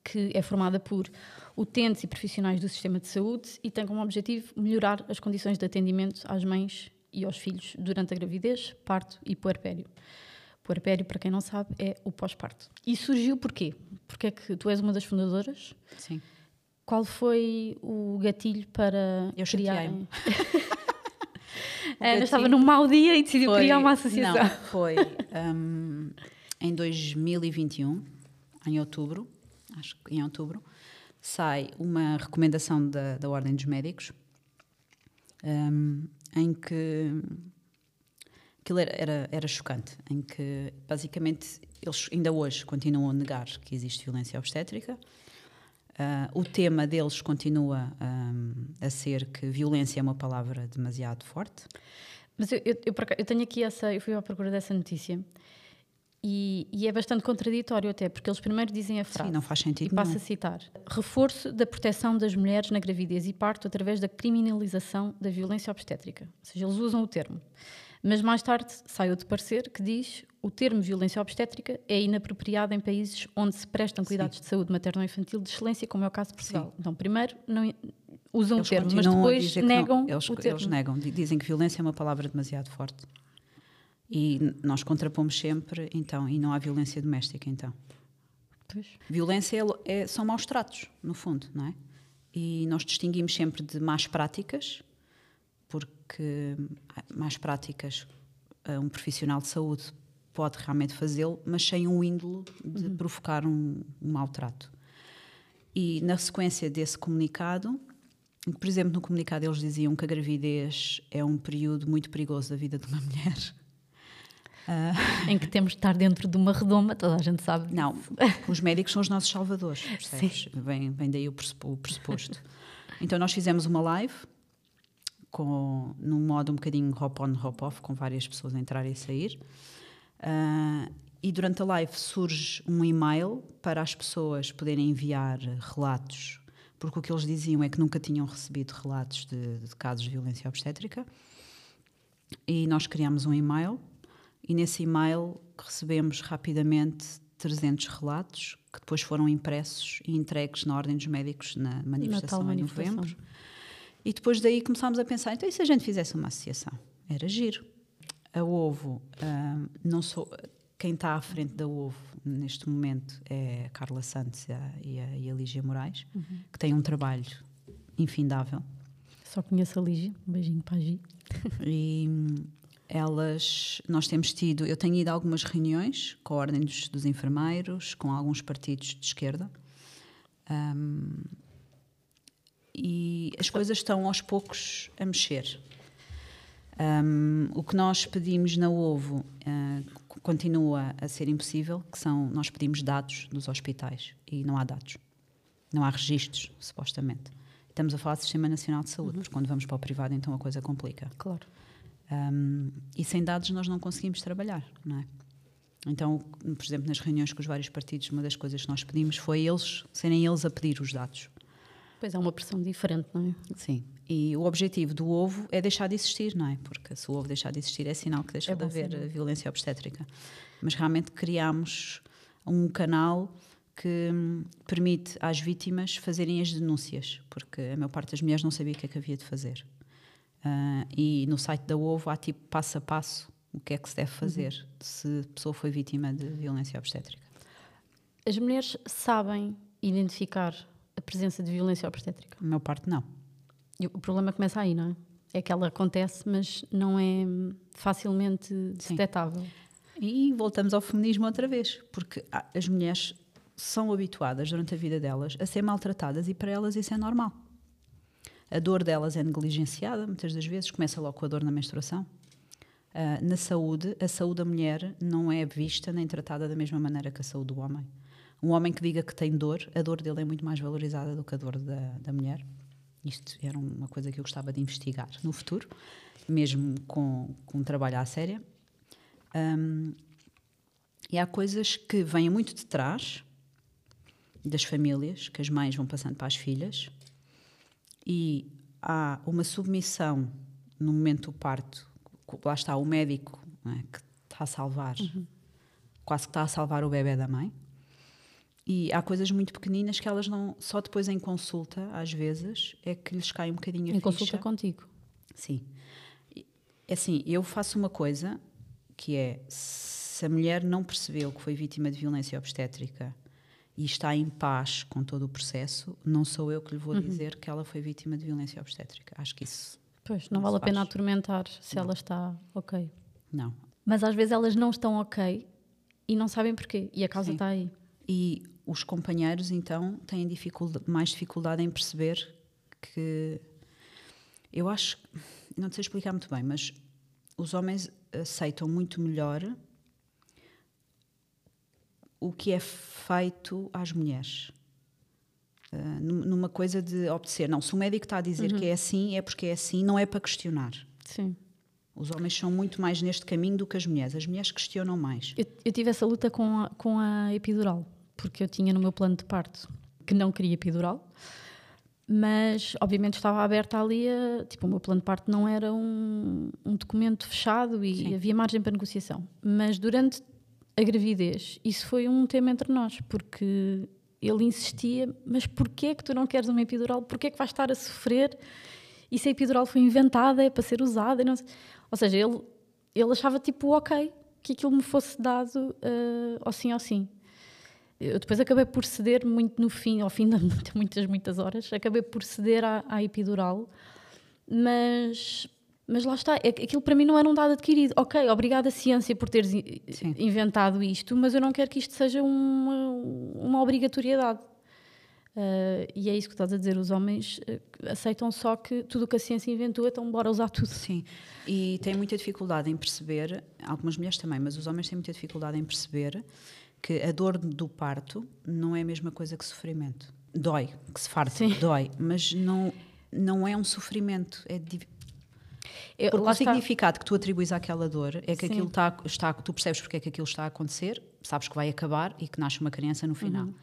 que é formada por utentes e profissionais do sistema de saúde e tem como objetivo melhorar as condições de atendimento às mães e aos filhos durante a gravidez, parto e puerpério. Puerpério, para quem não sabe, é o pós-parto. E surgiu porquê? Porque é que tu és uma das fundadoras Sim. Qual foi o gatilho para Eu criar? chateei-me. A Ana estava num mau dia e decidiu Foi- criar uma associação. Não, foi hum, em 2021, em outubro, acho que em outubro, sai uma recomendação da, da Ordem dos Médicos hum, em que aquilo era, era, era chocante, em que basicamente eles ainda hoje continuam a negar que existe violência obstétrica. Ah, o tema deles continua hum, a ser que violência é uma palavra demasiado forte. Mas eu, eu, eu, eu tenho aqui essa, eu fui à procura dessa notícia e, e é bastante contraditório até, porque eles primeiro dizem a frase. Sim, não faz E sentido passo nenhum. a citar: reforço da proteção das mulheres na gravidez e parto através da criminalização da violência obstétrica. Ou seja, eles usam o termo. Mas mais tarde sai outro parecer que diz o termo violência obstétrica é inapropriado em países onde se prestam cuidados de saúde materno-infantil de excelência, como é o caso de Portugal. Então, primeiro, não, usam Eles o termo, mas depois negam eles, o termo. eles negam, di- dizem que violência é uma palavra demasiado forte. E nós contrapomos sempre, então, e não há violência doméstica, então. Pois. Violência é é- são maus tratos, no fundo, não é? E nós distinguimos sempre de más práticas, porque ah, más práticas, ah, um profissional de saúde pode realmente fazê-lo, mas sem um índolo de provocar um, um mau trato. E na sequência desse comunicado, por exemplo, no comunicado eles diziam que a gravidez é um período muito perigoso da vida de uma mulher. em que temos de estar dentro de uma redoma, toda a gente sabe. Não, os médicos são os nossos salvadores, percebes? Vem, vem daí o o pressuposto. Então nós fizemos uma live com, num modo um bocadinho hop-on, hop-off, com várias pessoas a entrar e sair. Ah, e durante a live surge um e-mail para as pessoas poderem enviar relatos, porque o que eles diziam é que nunca tinham recebido relatos de, de casos de violência obstétrica. E nós criámos um e-mail, e nesse e-mail recebemos rapidamente 300 relatos, que depois foram impressos e entregues na Ordem dos Médicos na manifestação em novembro. E depois daí começámos a pensar: então, e se a gente fizesse uma associação? Era giro. A Ovo, uh, não sou. Quem está à frente da Ovo neste momento é a Carla Santos e a, e a, Lígia Moraes, uhum. que têm um trabalho infindável. Só conheço a Lígia, um beijinho para a Gi. E elas, nós temos tido, eu tenho ido a algumas reuniões com a Ordem dos, dos Enfermeiros, com alguns partidos de esquerda, um, e as coisas estão aos poucos a mexer. Um, o que nós pedimos na OVO uh, continua a ser impossível, que são, nós pedimos dados dos hospitais e não há dados. Não há registros, supostamente. Estamos a falar do Sistema Nacional de Saúde, uhum. porque quando vamos para o privado então a coisa complica. Claro. Um, e sem dados nós não conseguimos trabalhar, não é? Então, por exemplo, nas reuniões com os vários partidos, uma das coisas que nós pedimos foi eles, serem eles a pedir os dados. Pois é uma pressão diferente, não é? Sim. E o objetivo do ovo é deixar de existir, não é? Porque se o ovo deixar de existir é sinal que deixa é de haver saber. violência obstétrica. Mas realmente criámos um canal que hum, permite às vítimas fazerem as denúncias, porque a maior parte das mulheres não sabia o que é que havia de fazer. Uh, e no site da OVO há tipo passo a passo o que é que se deve fazer uhum. se a pessoa foi vítima de violência obstétrica. As mulheres sabem identificar a presença de violência obstétrica? A maior parte não. E o problema começa aí, não é? É que ela acontece, mas não é facilmente detectável. E voltamos ao feminismo outra vez, porque as mulheres são habituadas durante a vida delas a ser maltratadas e para elas isso é normal. A dor delas é negligenciada, muitas das vezes, começa logo com a dor na menstruação. Uh, na saúde, a saúde da mulher não é vista nem tratada da mesma maneira que a saúde do homem. Um homem que diga que tem dor, a dor dele é muito mais valorizada do que a dor da, da mulher. Isto era uma coisa que eu gostava de investigar no futuro, mesmo com, com um trabalho à séria. Um, e há coisas que vêm muito de trás das famílias, que as mães vão passando para as filhas, e há uma submissão no momento do parto, lá está o médico é, que está a salvar, uhum. quase que está a salvar o bebê da mãe. E há coisas muito pequeninas que elas não. Só depois em consulta, às vezes, é que lhes cai um bocadinho a Em ficha. consulta contigo? Sim. É assim, eu faço uma coisa que é: se a mulher não percebeu que foi vítima de violência obstétrica e está em paz com todo o processo, não sou eu que lhe vou uhum. dizer que ela foi vítima de violência obstétrica. Acho que isso. Pois, não, não vale a pena atormentar se não. ela está ok. Não. Mas às vezes elas não estão ok e não sabem porquê. E a causa Sim. está aí. E os companheiros, então, têm dificuldade, mais dificuldade em perceber que. Eu acho. Não sei explicar muito bem, mas os homens aceitam muito melhor o que é feito às mulheres. Uh, numa coisa de obedecer. Não, se o médico está a dizer uhum. que é assim, é porque é assim, não é para questionar. Sim. Os homens são muito mais neste caminho do que as mulheres. As mulheres questionam mais. Eu, eu tive essa luta com a, com a epidural, porque eu tinha no meu plano de parto que não queria epidural, mas obviamente estava aberta ali a, tipo, o meu plano de parto não era um, um documento fechado e Sim. havia margem para negociação. Mas durante a gravidez, isso foi um tema entre nós, porque ele insistia, mas porquê que tu não queres uma epidural? Porquê que vais estar a sofrer? E se a epidural foi inventada, é para ser usada? Ou seja, ele, ele achava tipo ok que aquilo me fosse dado uh, ao sim, ao sim. Eu depois acabei por ceder muito no fim, ao fim de muitas, muitas horas, acabei por ceder à, à epidural, mas mas lá está, é aquilo para mim não era um dado adquirido. Ok, obrigada ciência por teres Sim. inventado isto, mas eu não quero que isto seja uma, uma obrigatoriedade. Uh, e é isso que estás a dizer, os homens uh, aceitam só que tudo o que a ciência inventou, então bora usar tudo. Sim, e têm muita dificuldade em perceber, algumas mulheres também, mas os homens têm muita dificuldade em perceber que a dor do parto não é a mesma coisa que sofrimento. Dói, que se farta, dói, mas não, não é um sofrimento, é É, Porque o significado que tu atribuis àquela dor é que Sim. aquilo está, está, tu percebes porque é que aquilo está a acontecer, sabes que vai acabar e que nasce uma criança no final. Uhum.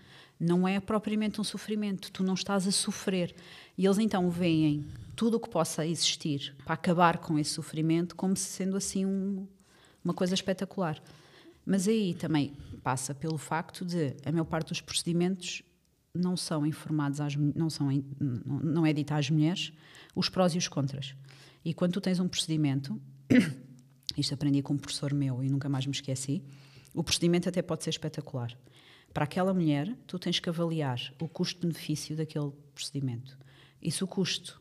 Não é propriamente um sofrimento, tu não estás a sofrer. E eles então veem tudo o que possa existir para acabar com esse sofrimento como sendo assim um, uma coisa espetacular. Mas aí também passa pelo facto de a maior parte dos procedimentos não são informados às, não são não, é dito às mulheres os prós e os contras. E quando tu tens um procedimento, isto aprendi com um professor meu e nunca mais me esqueci, o procedimento até pode ser espetacular. Para aquela mulher, tu tens que avaliar o custo-benefício daquele procedimento. E se o custo,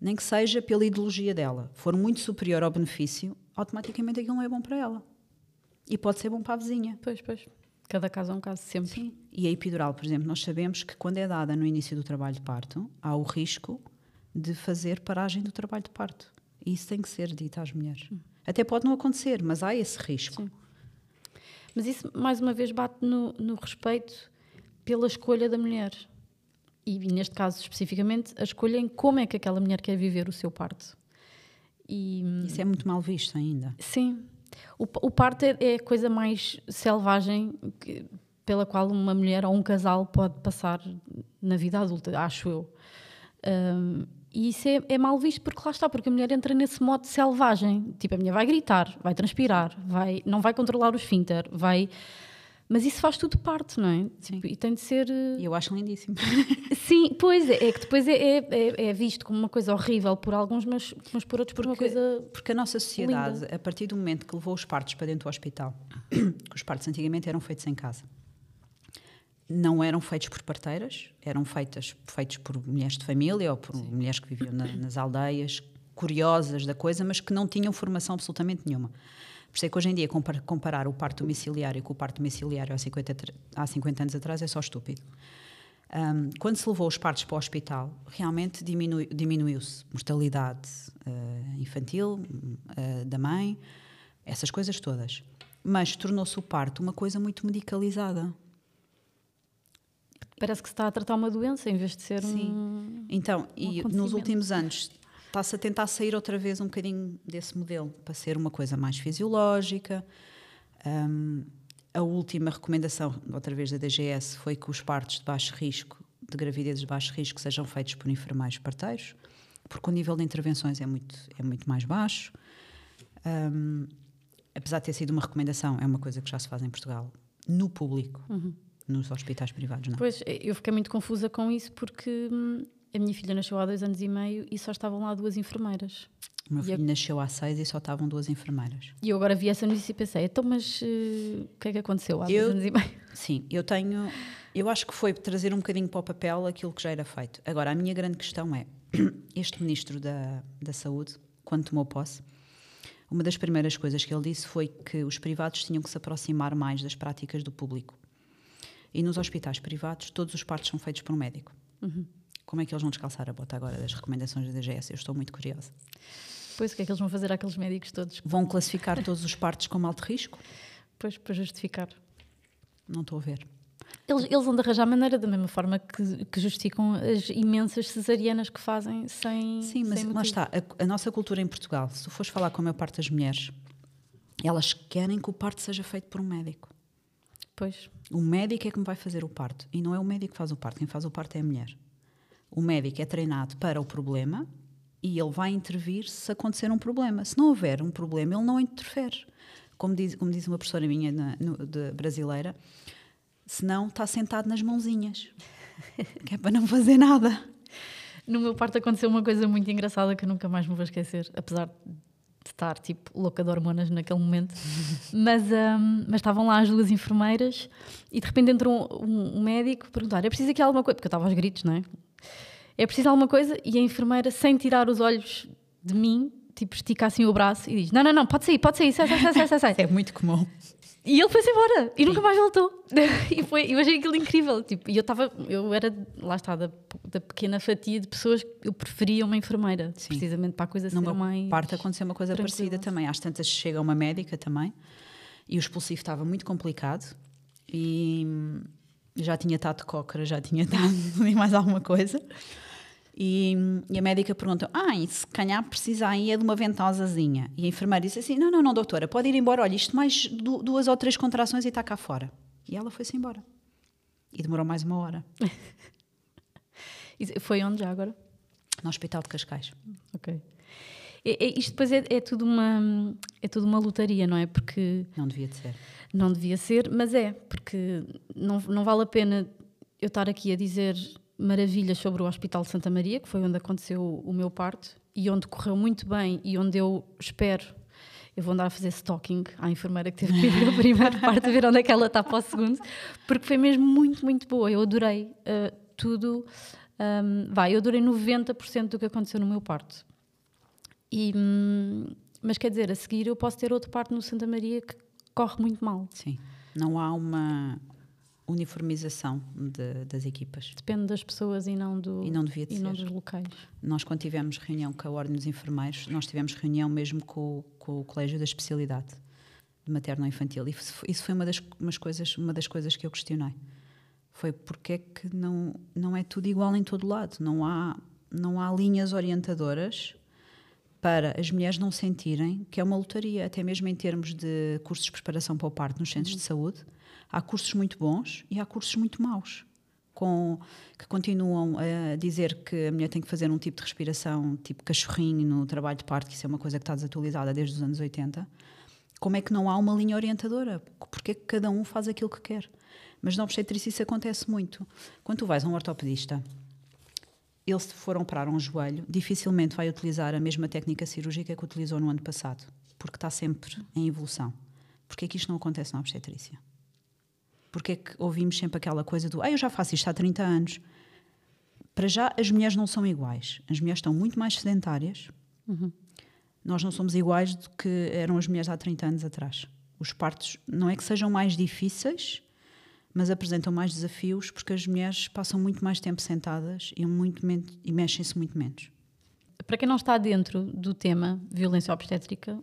nem que seja pela ideologia dela, for muito superior ao benefício, automaticamente aquilo não é bom para ela. E pode ser bom para a vizinha. Pois, pois. Cada caso é um caso sempre. Sim. E a epidural, por exemplo, nós sabemos que quando é dada no início do trabalho de parto, há o risco de fazer paragem do trabalho de parto. E isso tem que ser dito às mulheres. Hum. Até pode não acontecer, mas há esse risco. Sim. Mas isso, mais uma vez, bate no, no respeito pela escolha da mulher. E, neste caso especificamente, a escolha em como é que aquela mulher quer viver o seu parto. E, isso é muito mal visto ainda. Sim. O, o parto é, é, a coisa mais selvagem que, pela qual uma mulher ou um casal pode passar na vida adulta, acho eu. Um, e isso é, é, mal visto porque lá está, porque a mulher entra nesse modo selvagem. Tipo, a mulher vai gritar, vai transpirar, vai, não vai controlar o esfíncter, vai. Mas isso faz tudo parte, não é? Sim. E tem de ser. E eu acho lindíssimo. Sim, pois é, é que depois é, é, é, visto como uma coisa horrível por alguns, mas, mas por outros porque, por uma coisa. Porque a nossa sociedade, linda. a partir do momento que levou os partos para dentro do hospital, que os partos antigamente eram feitos em casa, não eram feitos por parteiras, eram feitas, feitos por mulheres de família ou por Sim. mulheres que viviam na, nas aldeias, curiosas da coisa, mas que não tinham formação absolutamente nenhuma. Por isso é que hoje em dia comparar o parto domiciliário com o parto domiciliário há 50, há 50 anos atrás é só estúpido. Um, quando se levou os partos para o hospital, realmente diminui, diminuiu-se mortalidade uh, infantil, uh, da mãe, essas coisas todas. Mas tornou-se o parto uma coisa muito medicalizada. Parece que se está a tratar uma doença em vez de ser Sim. um. Então, um e nos últimos anos está-se a tentar sair outra vez um bocadinho desse modelo, para ser uma coisa mais fisiológica. Um, a última recomendação, outra vez da DGS, foi que os partos de baixo risco, de gravidezes de baixo risco, sejam feitos por enfermeiros parteiros, porque o nível de intervenções é muito, é muito mais baixo. Um, apesar de ter sido uma recomendação, é uma coisa que já se faz em Portugal, no público. Uhum nos hospitais privados, não? Pois, eu fiquei muito confusa com isso porque hum, a minha filha nasceu há dois anos e meio e só estavam lá duas enfermeiras. O meu filho nasceu há seis e só estavam duas enfermeiras. E eu agora vi essa notícia e pensei, então, mas uh, o que é que aconteceu há eu, dois anos e meio? Sim, eu tenho. Eu acho que foi trazer um bocadinho para o papel aquilo que já era feito. Agora, a minha grande questão é: este ministro da, da Saúde, quando tomou posse, uma das primeiras coisas que ele disse foi que os privados tinham que se aproximar mais das práticas do público. E nos hospitais privados, todos os partos são feitos por um médico. Uhum. Como é que eles vão descalçar a bota agora das recomendações da DGS? Eu estou muito curiosa. Pois, o que é que eles vão fazer àqueles médicos todos? Vão classificar todos os partos como alto risco? Pois, para justificar. Não estou a ver. Eles, eles vão de arranjar maneira, da mesma forma que, que, justificam as imensas cesarianas que fazem sem. Sim, mas sem lá está. A, a, nossa cultura em Portugal, se tu fores falar com a maior parte das mulheres, elas querem que o parto seja feito por um médico. Pois. O médico é que me vai fazer o parto. E não é o médico que faz o parto, quem faz o parto é a mulher. O médico é treinado para o problema e ele vai intervir se acontecer um problema. Se não houver um problema, ele não interfere. Como diz, como diz uma professora minha na, no, de, brasileira, senão está sentado nas mãozinhas, que é para não fazer nada. No meu parto aconteceu uma coisa muito engraçada que eu nunca mais me vou esquecer, apesar de estar tipo louca de hormonas naquele momento. mas, um, mas estavam lá as duas enfermeiras e de repente entrou um, um, um médico perguntar: é preciso aqui alguma coisa? Porque eu estava aos gritos, não é? É preciso alguma coisa? E a enfermeira, sem tirar os olhos de mim, tipo, estica assim o braço e diz: Não, não, não, pode sair, pode sair, sai, sai, sai, sai, sai. é muito comum. E ele foi-se embora e Sim. nunca mais voltou. e foi, eu achei aquilo incrível. Tipo, e eu estava, eu era, lá está, da, da, pequena fatia de pessoas que eu preferia uma enfermeira, Sim. precisamente para a coisa ser mais. parte aconteceu uma coisa tranquila. parecida também. Às tantas chega uma médica também e o expulsivo estava muito complicado e já tinha estado cócora, já tinha estado mais alguma coisa. E, e, a médica perguntou: Ah, se calhar precisa aí é de uma ventosazinha. E a enfermeira disse assim: Não, não, não, doutora, pode ir embora. Olha, isto mais duas ou três contrações e está cá fora. E ela foi-se embora. E demorou mais uma hora. foi onde já agora? No Hospital de Cascais. Ok. É, é, isto depois é, é, tudo uma, é tudo uma lotaria, não é? Porque. Não devia de ser. Não devia ser, mas é, porque não, não vale a pena eu estar aqui a dizer maravilhas sobre o Hospital de Santa Maria, que foi onde aconteceu o meu parto e onde correu muito bem e onde eu espero. Eu vou andar a fazer stalking à enfermeira que teve a primeira parte, a ver onde é que ela está para o segundo, porque foi mesmo muito, muito boa. Eu adorei uh, tudo. Um, vai, eu adorei 90% do que aconteceu no meu parto. E, hum, mas quer dizer, a seguir eu posso ter outro parto no Santa Maria que corre muito mal. Sim. Não há uma uniformização de, das equipas. Depende das pessoas e não, do, e não, devia de e ser. não dos locais. Nós, quando tivemos reunião com a Ordem dos Enfermeiros, nós tivemos reunião mesmo com, com o Colégio da Especialidade de Materno-Infantil. E isso foi uma das, coisas, uma das coisas que eu questionei. Foi porque é que não, não é tudo igual em todo lado. Não há, não há linhas orientadoras para as mulheres não sentirem que é uma lotaria, até mesmo em termos de cursos de preparação para o parto nos centros uhum. de saúde Há cursos muito bons e há cursos muito maus. Com, que continuam a dizer que a mulher tem que fazer um tipo de respiração, tipo cachorrinho no trabalho de parto, que isso é uma coisa que está desatualizada desde os anos 80. Como é que não há uma linha orientadora? Porque é que cada um faz aquilo que quer? Mas na obstetrícia isso acontece muito. Quando tu vais a um ortopedista, ele se for operar um joelho, dificilmente vai utilizar a mesma técnica cirúrgica que utilizou no ano passado, porque está sempre em evolução. Porquê é que isto não acontece na obstetrícia? Porque é que ouvimos sempre aquela coisa do ah, eu já faço isto há 30 anos? Para já, as mulheres não são iguais. As mulheres estão muito mais sedentárias. Uhum. Nós não somos iguais do que eram as mulheres há 30 anos atrás. Os partos não é que sejam mais difíceis, mas apresentam mais desafios porque as mulheres passam muito mais tempo sentadas e, muito e mexem-se muito menos. Para quem não está dentro do tema violência obstétrica,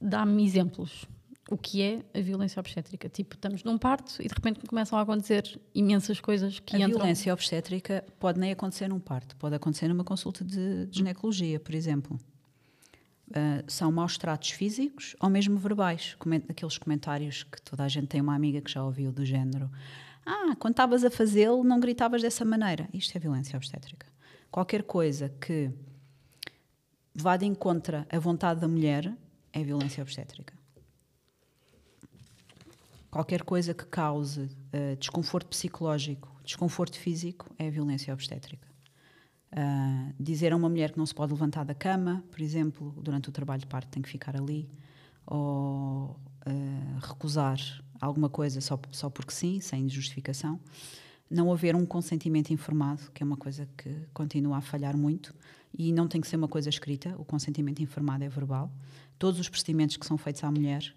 dá-me exemplos o que é a violência obstétrica. Tipo, estamos num parto e de repente começam a acontecer imensas coisas que a entram... A violência obstétrica pode nem acontecer num parto, pode acontecer numa consulta de, de ginecologia, por exemplo. Uh, são maus tratos físicos ou mesmo verbais. Coment aqueles comentários que toda a gente tem uma amiga que já ouviu do género ah, quando estavas a fazê-lo não gritavas dessa maneira. Isto é violência obstétrica. Qualquer coisa que vá de encontro à vontade da mulher é violência obstétrica qualquer coisa que cause uh, desconforto psicológico, desconforto físico, é violência obstétrica. Uh, dizer a uma mulher que não se pode levantar da cama, por exemplo, durante o trabalho de parto tem que ficar ali, ou uh, recusar alguma coisa só, só porque sim, sem justificação. Não haver um consentimento informado, que é uma coisa que continua a falhar muito, e não tem que ser uma coisa escrita, o consentimento informado é verbal. Todos os procedimentos que são feitos à mulher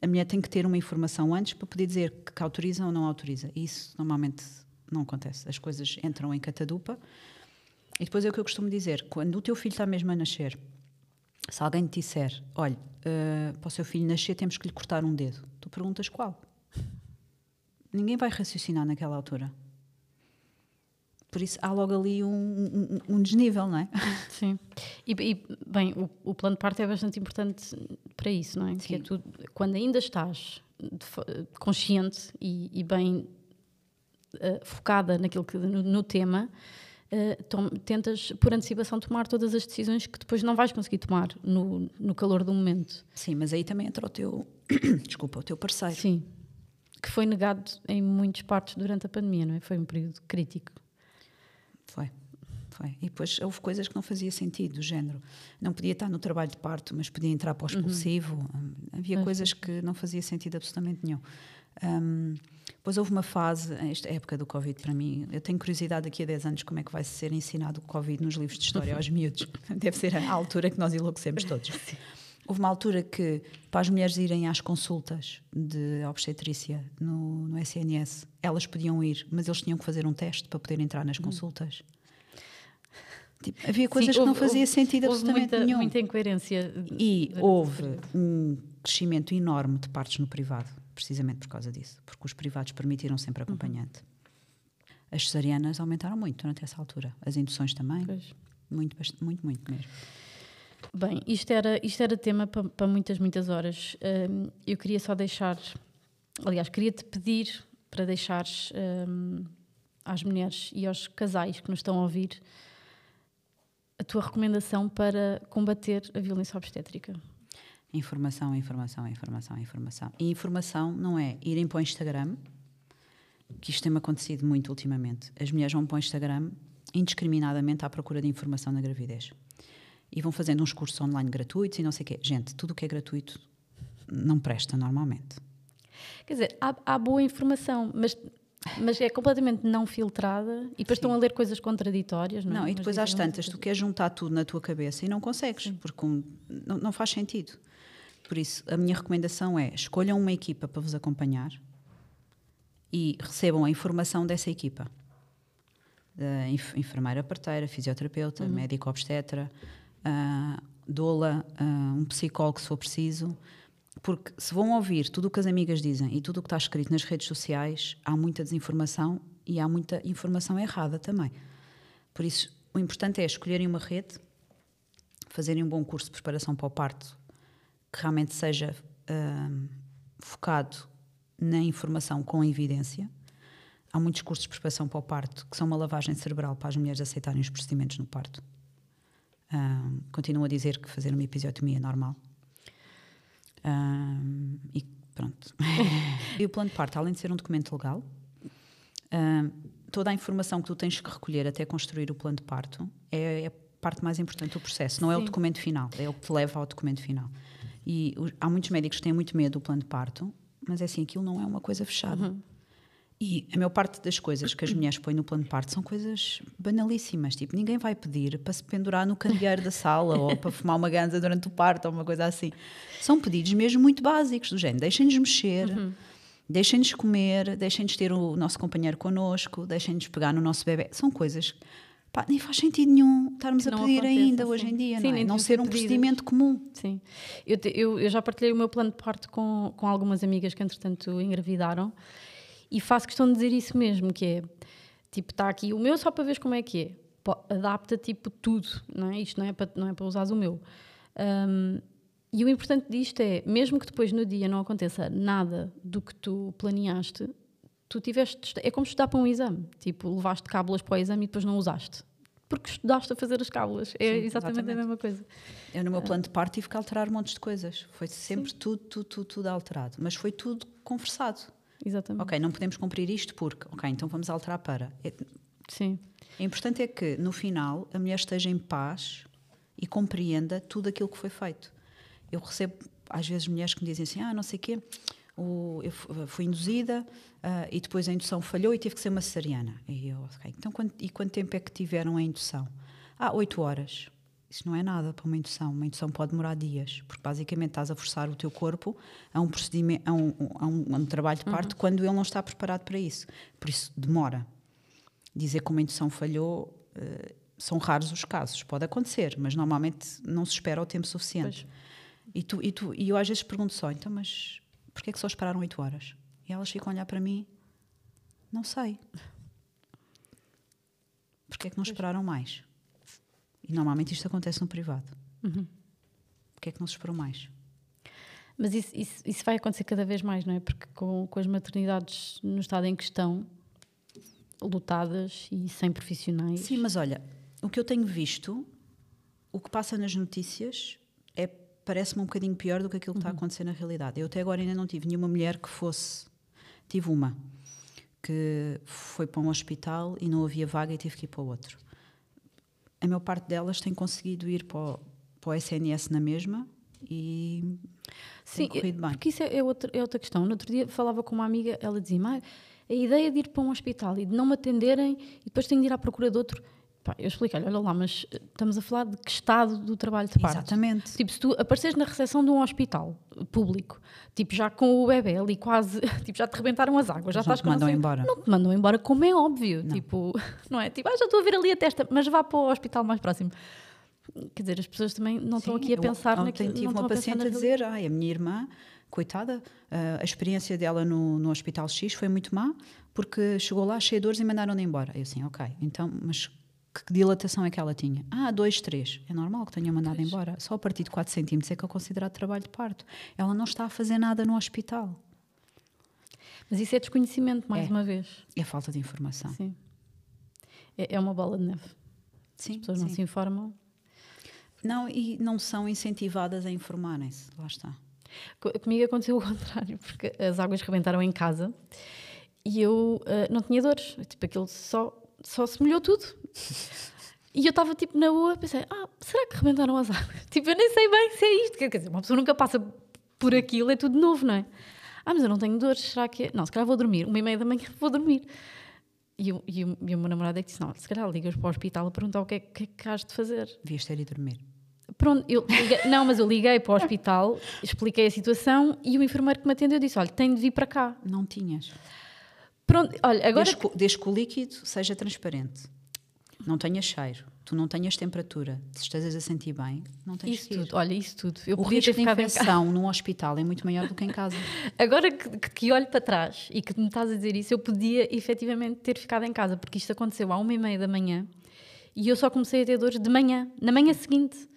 a mulher tem que ter uma informação antes para poder dizer que autoriza ou não autoriza. Isso normalmente não acontece. As coisas entram em catadupa. E depois é o que eu costumo dizer: quando o teu filho está mesmo a nascer, se alguém te disser, olha, uh, para o seu filho nascer temos que lhe cortar um dedo, tu perguntas qual? Ninguém vai raciocinar naquela altura. Por isso há logo ali um, um, um desnível, não é? Sim. E, e bem, o, o, plano de parto é bastante importante para isso, não é? Sim. Que é tu, quando ainda estás consciente e, e bem uh, focada naquilo que, no, no tema, uh, tom, tentas, por antecipação, tomar todas as decisões que depois não vais conseguir tomar no, no calor do momento. Sim, mas aí também entra o teu, desculpa, o teu parceiro. Sim, que foi negado em muitas partes durante a pandemia, não é? Foi um período crítico. Foi. Foi. E depois houve coisas que não fazia sentido, do género. Não podia estar no trabalho de parto, mas podia entrar para o uhum. expulsivo. Uhum. Havia coisas que não fazia sentido absolutamente nenhum. Um, depois houve uma fase, esta época do Covid para mim, eu tenho curiosidade daqui a 10 anos como é que vai ser ensinado o Covid nos livros de história aos miúdos. Deve ser a altura que nós enlouquecemos todos. Houve uma altura que, para as mulheres irem às consultas de obstetrícia no, no SNS, elas podiam ir, mas eles tinham que fazer um teste para poder entrar nas hum. consultas. Tipo, havia coisas Sim, houve, que não fazia sentido houve absolutamente muita, nenhum. muita incoerência. E houve um crescimento enorme de partes no privado, precisamente por causa disso, porque os privados permitiram sempre acompanhante. As cesarianas aumentaram muito durante essa altura. As induções também. Pois. Muito, muito, muito mesmo. Bem, isto era, isto era tema para, para muitas, muitas horas. Hum, eu queria só deixar, aliás, queria-te pedir para deixares hum, às mulheres e aos casais que nos estão a ouvir a tua recomendação para combater a violência obstétrica. Informação, informação, informação, informação. E informação não é irem para o Instagram, que isto tem-me acontecido muito ultimamente. As mulheres vão para o Instagram indiscriminadamente à procura de informação na gravidez. E vão fazendo uns cursos online gratuitos e não sei o quê. Gente, tudo o que é gratuito não presta normalmente. Quer dizer, há, há boa informação, mas, mas é completamente não filtrada e depois estão a ler coisas contraditórias. Não, é? Não, e depois às uma tantas, tu queres juntar tudo na tua cabeça e não consegues, porque um- não, não faz sentido. Por isso, a minha recomendação é escolham uma equipa para vos acompanhar e recebam a informação dessa equipa. Da enf- enfermeira parteira, fisioterapeuta, médico obstetra, ah, doula, ah, um psicólogo se for preciso. Porque se vão ouvir tudo o que as amigas dizem e tudo o que está escrito nas redes sociais, há muita desinformação e há muita informação errada também. Por isso, o importante é escolherem uma rede, fazerem um bom curso de preparação para o parto, que realmente seja ahm, focado na informação com evidência. Há muitos cursos de preparação para o parto que são uma lavagem cerebral para as mulheres aceitarem os procedimentos no parto. Ahm, continuo a dizer que fazer uma episiotomia é normal. Ahm, e pronto. e o plano de parto, além de ser um documento legal, toda a informação que tu tens que recolher até construir o plano de parto é, é a parte mais importante do processo, não é o Sim. documento final, é o que te leva ao documento final. E há muitos médicos que têm muito medo do plano de parto, mas é assim, aquilo não é uma coisa fechada. E a maior parte das coisas que as mulheres põem no plano de parto são coisas banalíssimas. Tipo, ninguém vai pedir para se pendurar no candeeiro da sala ou para fumar uma ganza durante o parto ou uma coisa assim. São pedidos mesmo muito básicos, do género: deixem-nos mexer, deixem-nos comer, deixem-nos ter o nosso companheiro connosco, deixem-nos pegar no nosso bebê. São coisas. Pá, nem faz sentido nenhum estarmos a pedir ainda hoje sim. em dia, Sim, não, é? não ser um procedimento comum. Sim. Eu, te- eu, eu já partilhei o meu plano de parto com, com algumas amigas que, entretanto, engravidaram e faço questão de dizer isso mesmo, que é, tipo, está aqui o meu só para ver como é que é. Adapta, tipo, tudo, não é? Isto não é para, não é para usares o meu. Hum, e o importante disto é, mesmo que depois no dia não aconteça nada do que tu planeaste, tu tiveste, é como estudar para um exame. Tipo, levaste cábulas para o exame e depois não usaste. Porque estudaste a fazer as cábulas. É Sim, exatamente, exatamente. a mesma coisa. Eu, no meu plano de parto, tive que alterar montes de coisas. Foi sempre tudo, tudo, tudo, tudo alterado. Mas foi tudo conversado. Exatamente. Ok, não podemos cumprir isto porque. Ok, então vamos alterar para. É, Sim. é importante é que, no final, a mulher esteja em paz e compreenda tudo aquilo que foi feito. Eu recebo, às vezes, mulheres que me dizem assim: ah, não sei o quê, o, eu fu- fui induzida ah, e depois a indução falhou e tive que ser uma cesariana. E eu, ok, então quanto, e quanto tempo é que tiveram a indução? Ah, oito horas. Isso não é nada para uma indução. Uma indução pode demorar dias, porque basicamente estás a forçar o teu corpo a um procedimento, a um, a um- a um trabalho de parto quando ele não está preparado para isso. Por isso demora. Dizer que uma indução falhou eh, são raros os casos. Pode acontecer, mas normalmente não se espera o tempo suficiente. E, tu, e, tu, e eu às vezes pergunto só, então, mas porquê é que só esperaram oito horas? E elas ficam a olhar para mim, não sei. Porquê é que não esperaram mais? E normalmente isto acontece no privado. Porquê é que não se esperou mais? Mas isso, isso, isso vai acontecer cada vez mais, não é? Porque com, com as maternidades no estado em questão, lotadas e sem profissionais. Sim, mas olha, o que eu tenho visto, o que passa nas notícias, é parece-me um bocadinho pior do que aquilo que está a acontecer na realidade. Eu até agora ainda não tive nenhuma mulher que fosse. Tive uma que foi para um hospital e não havia vaga e teve que ir para outro. A maior parte delas tem conseguido ir para o, para o SNS na mesma e Sim, tem corrido bem. porque isso é, é outra, é outra questão. No outro dia falava com uma amiga, ela dizia: "Ah, a ideia de ir para um hospital e de não me atenderem e depois tenho de ir à procura de outro. Pá, eu expliquei-lhe: olha lá, mas eh, estamos a falar de que estado do trabalho de parto? Exatamente. Tipo, se tu apareceres na recepção de um hospital público, tipo, já com o bebê ali quase, tipo, já te rebentaram as águas, já não estás te com não mandam embora. Não te mandam embora, como é óbvio. Tipo, não é? Tipo, ah, já estou a ver ali a testa, mas vá para o hospital mais próximo. quer dizer, as pessoas também não estão aqui a pensar eu, naquilo. tive uma paciente a, a dizer, ai, a minha irmã, coitada, a experiência dela no, no Hospital X foi muito má, porque chegou lá cheia de dores e mandaram-na embora. Eu assim, ok, então, mas que dilatação é que ela tinha? Ah, 2, 3. É normal que tenha mandado pois. embora. Só a partir de 4 centímetros é que é considerado trabalho de parto. Ela não está a fazer nada no hospital. Mas isso é desconhecimento, mais é. uma vez. É falta de informação. Sim. É, é uma bola de neve. Sim, As pessoas sim. não se informam. Não, e não são incentivadas a informarem-se. Lá está. Comigo aconteceu o contrário, porque as águas rebentaram em casa e eu uh, não tinha dores. Tipo, aquilo só, só se molhou tudo. E eu estava tipo na rua, pensei, ah, será que rebentaram as águas? Tipo, eu nem sei bem se é isto. Quer dizer, uma pessoa nunca passa por aquilo, é tudo novo, não é? Ah, mas eu não tenho dores, será que é? Não, se calhar vou dormir, uma e meia da manhã vou dormir. E, eu, e, o, e o meu namorado é que disse: Não, se calhar ligas para o hospital a perguntar o que é, que, é que has de fazer. Devias ter ido dormir. Pronto, eu liguei, não, mas eu liguei para o hospital, expliquei a situação e o enfermeiro que me atendeu disse: Olha, tem de vir para cá. Não tinhas. Pronto, olha, agora. Desde que o líquido seja transparente, não tenha cheiro, tu não tenhas temperatura, se estejas a sentir bem, não tens isso tudo, olha, isso tudo. Eu o risco de infecção num hospital é muito maior do que em casa. Agora que, que, olho para trás e que me estás a dizer isso, eu podia efetivamente ter ficado em casa, porque isto aconteceu à uma e meia da manhã e eu só comecei a ter dores de manhã, na manhã seguinte.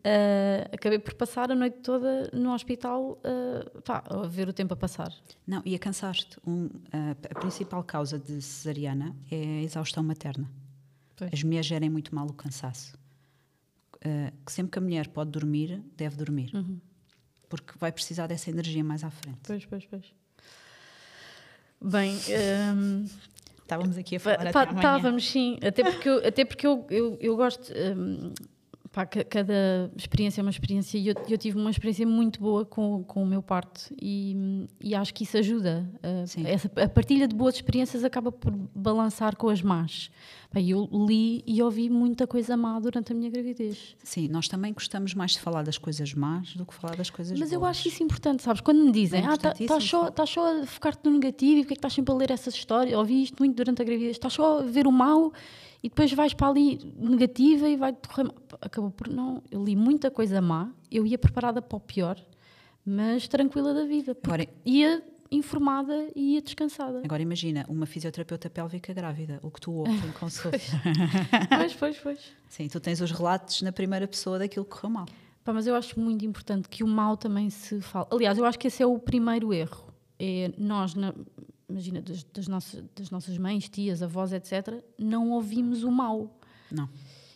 Uh, acabei por passar a noite toda no hospital uh, pá, a ver o tempo a passar. Não, e a cansar-te. Um, uh, a principal causa de cesariana é a exaustão materna. Pois. As mulheres gerem muito mal o cansaço. que sempre que a mulher pode dormir, deve dormir. Uhum. Porque vai precisar dessa energia mais à frente. Pois, pois, pois. Bem, um, estávamos aqui a falar Estávamos, sim. Até porque eu, até porque eu, eu, eu gosto... Um, Pá, cada experiência é uma experiência e eu, eu, tive uma experiência muito boa com, com o meu parto e, e acho que isso ajuda. Uh, essa, a partilha de boas experiências acaba por balançar com as más. Pá, eu li e ouvi muita coisa má durante a minha gravidez. Sim, nós também gostamos mais de falar das coisas más do que falar das coisas Mas boas. eu acho isso importante, sabes? Quando me dizem, é ah, estás tá só, tá só a focar-te no negativo e porque é que estás sempre a ler essas histórias? Ouvi isto muito durante a gravidez, estás só a ver o mal e depois vais para ali negativa e vai correr. Acabou por não. Eu li muita coisa má, eu ia preparada para o pior, mas tranquila da vida. Agora, ia informada e ia descansada. Agora imagina, uma fisioterapeuta pélvica grávida, o que tu ouves em consulta. pois, pois, pois. Sim, tu tens os relatos na primeira pessoa daquilo que correu mal. Pá, mas eu acho muito importante que o mal também se fale. Aliás, eu acho que esse é o primeiro erro. É nós, na, imagina, das, das, nossas, das nossas mães, tias, avós, etc., não ouvimos o mal. Não.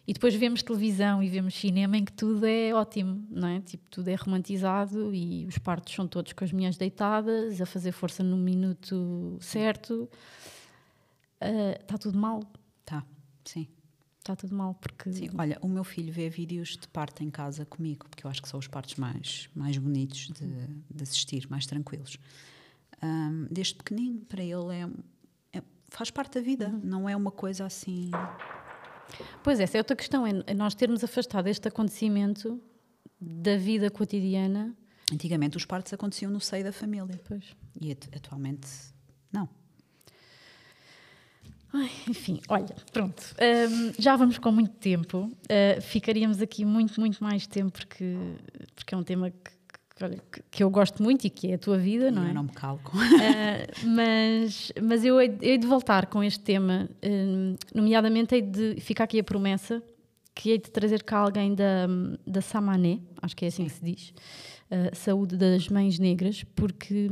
E depois vemos televisão e vemos cinema em que tudo é ótimo, não é? Tipo, tudo é romantizado e os partos são todos com as mulheres deitadas, a fazer força no minuto certo. Está uh, tudo mal. Está, sim. Está tudo mal, porque... Sim, olha, o meu filho vê vídeos de parto em casa comigo, porque eu acho que são os partos mais, mais bonitos de, de assistir, mais tranquilos um, desde pequenino, para ele é, é, faz parte da vida, uhum. não é uma coisa assim. Pois é, essa é outra questão, é nós termos afastado este acontecimento da vida cotidiana. Antigamente os partos aconteciam no seio da família. Pois. E atualmente não. Ai, enfim, olha, pronto. Um, já vamos com muito tempo. Uh, ficaríamos aqui muito, muito mais tempo porque, porque é um tema que olha, que, eu gosto muito e que é a tua vida, não é? Eu não me calco. Uh, mas, mas eu hei, hei, de voltar com este tema, uh, nomeadamente hei de ficar aqui a promessa que hei de trazer cá alguém da, da Samané, acho que é assim Sim. que se diz, uh, Saúde das Mães Negras, porque,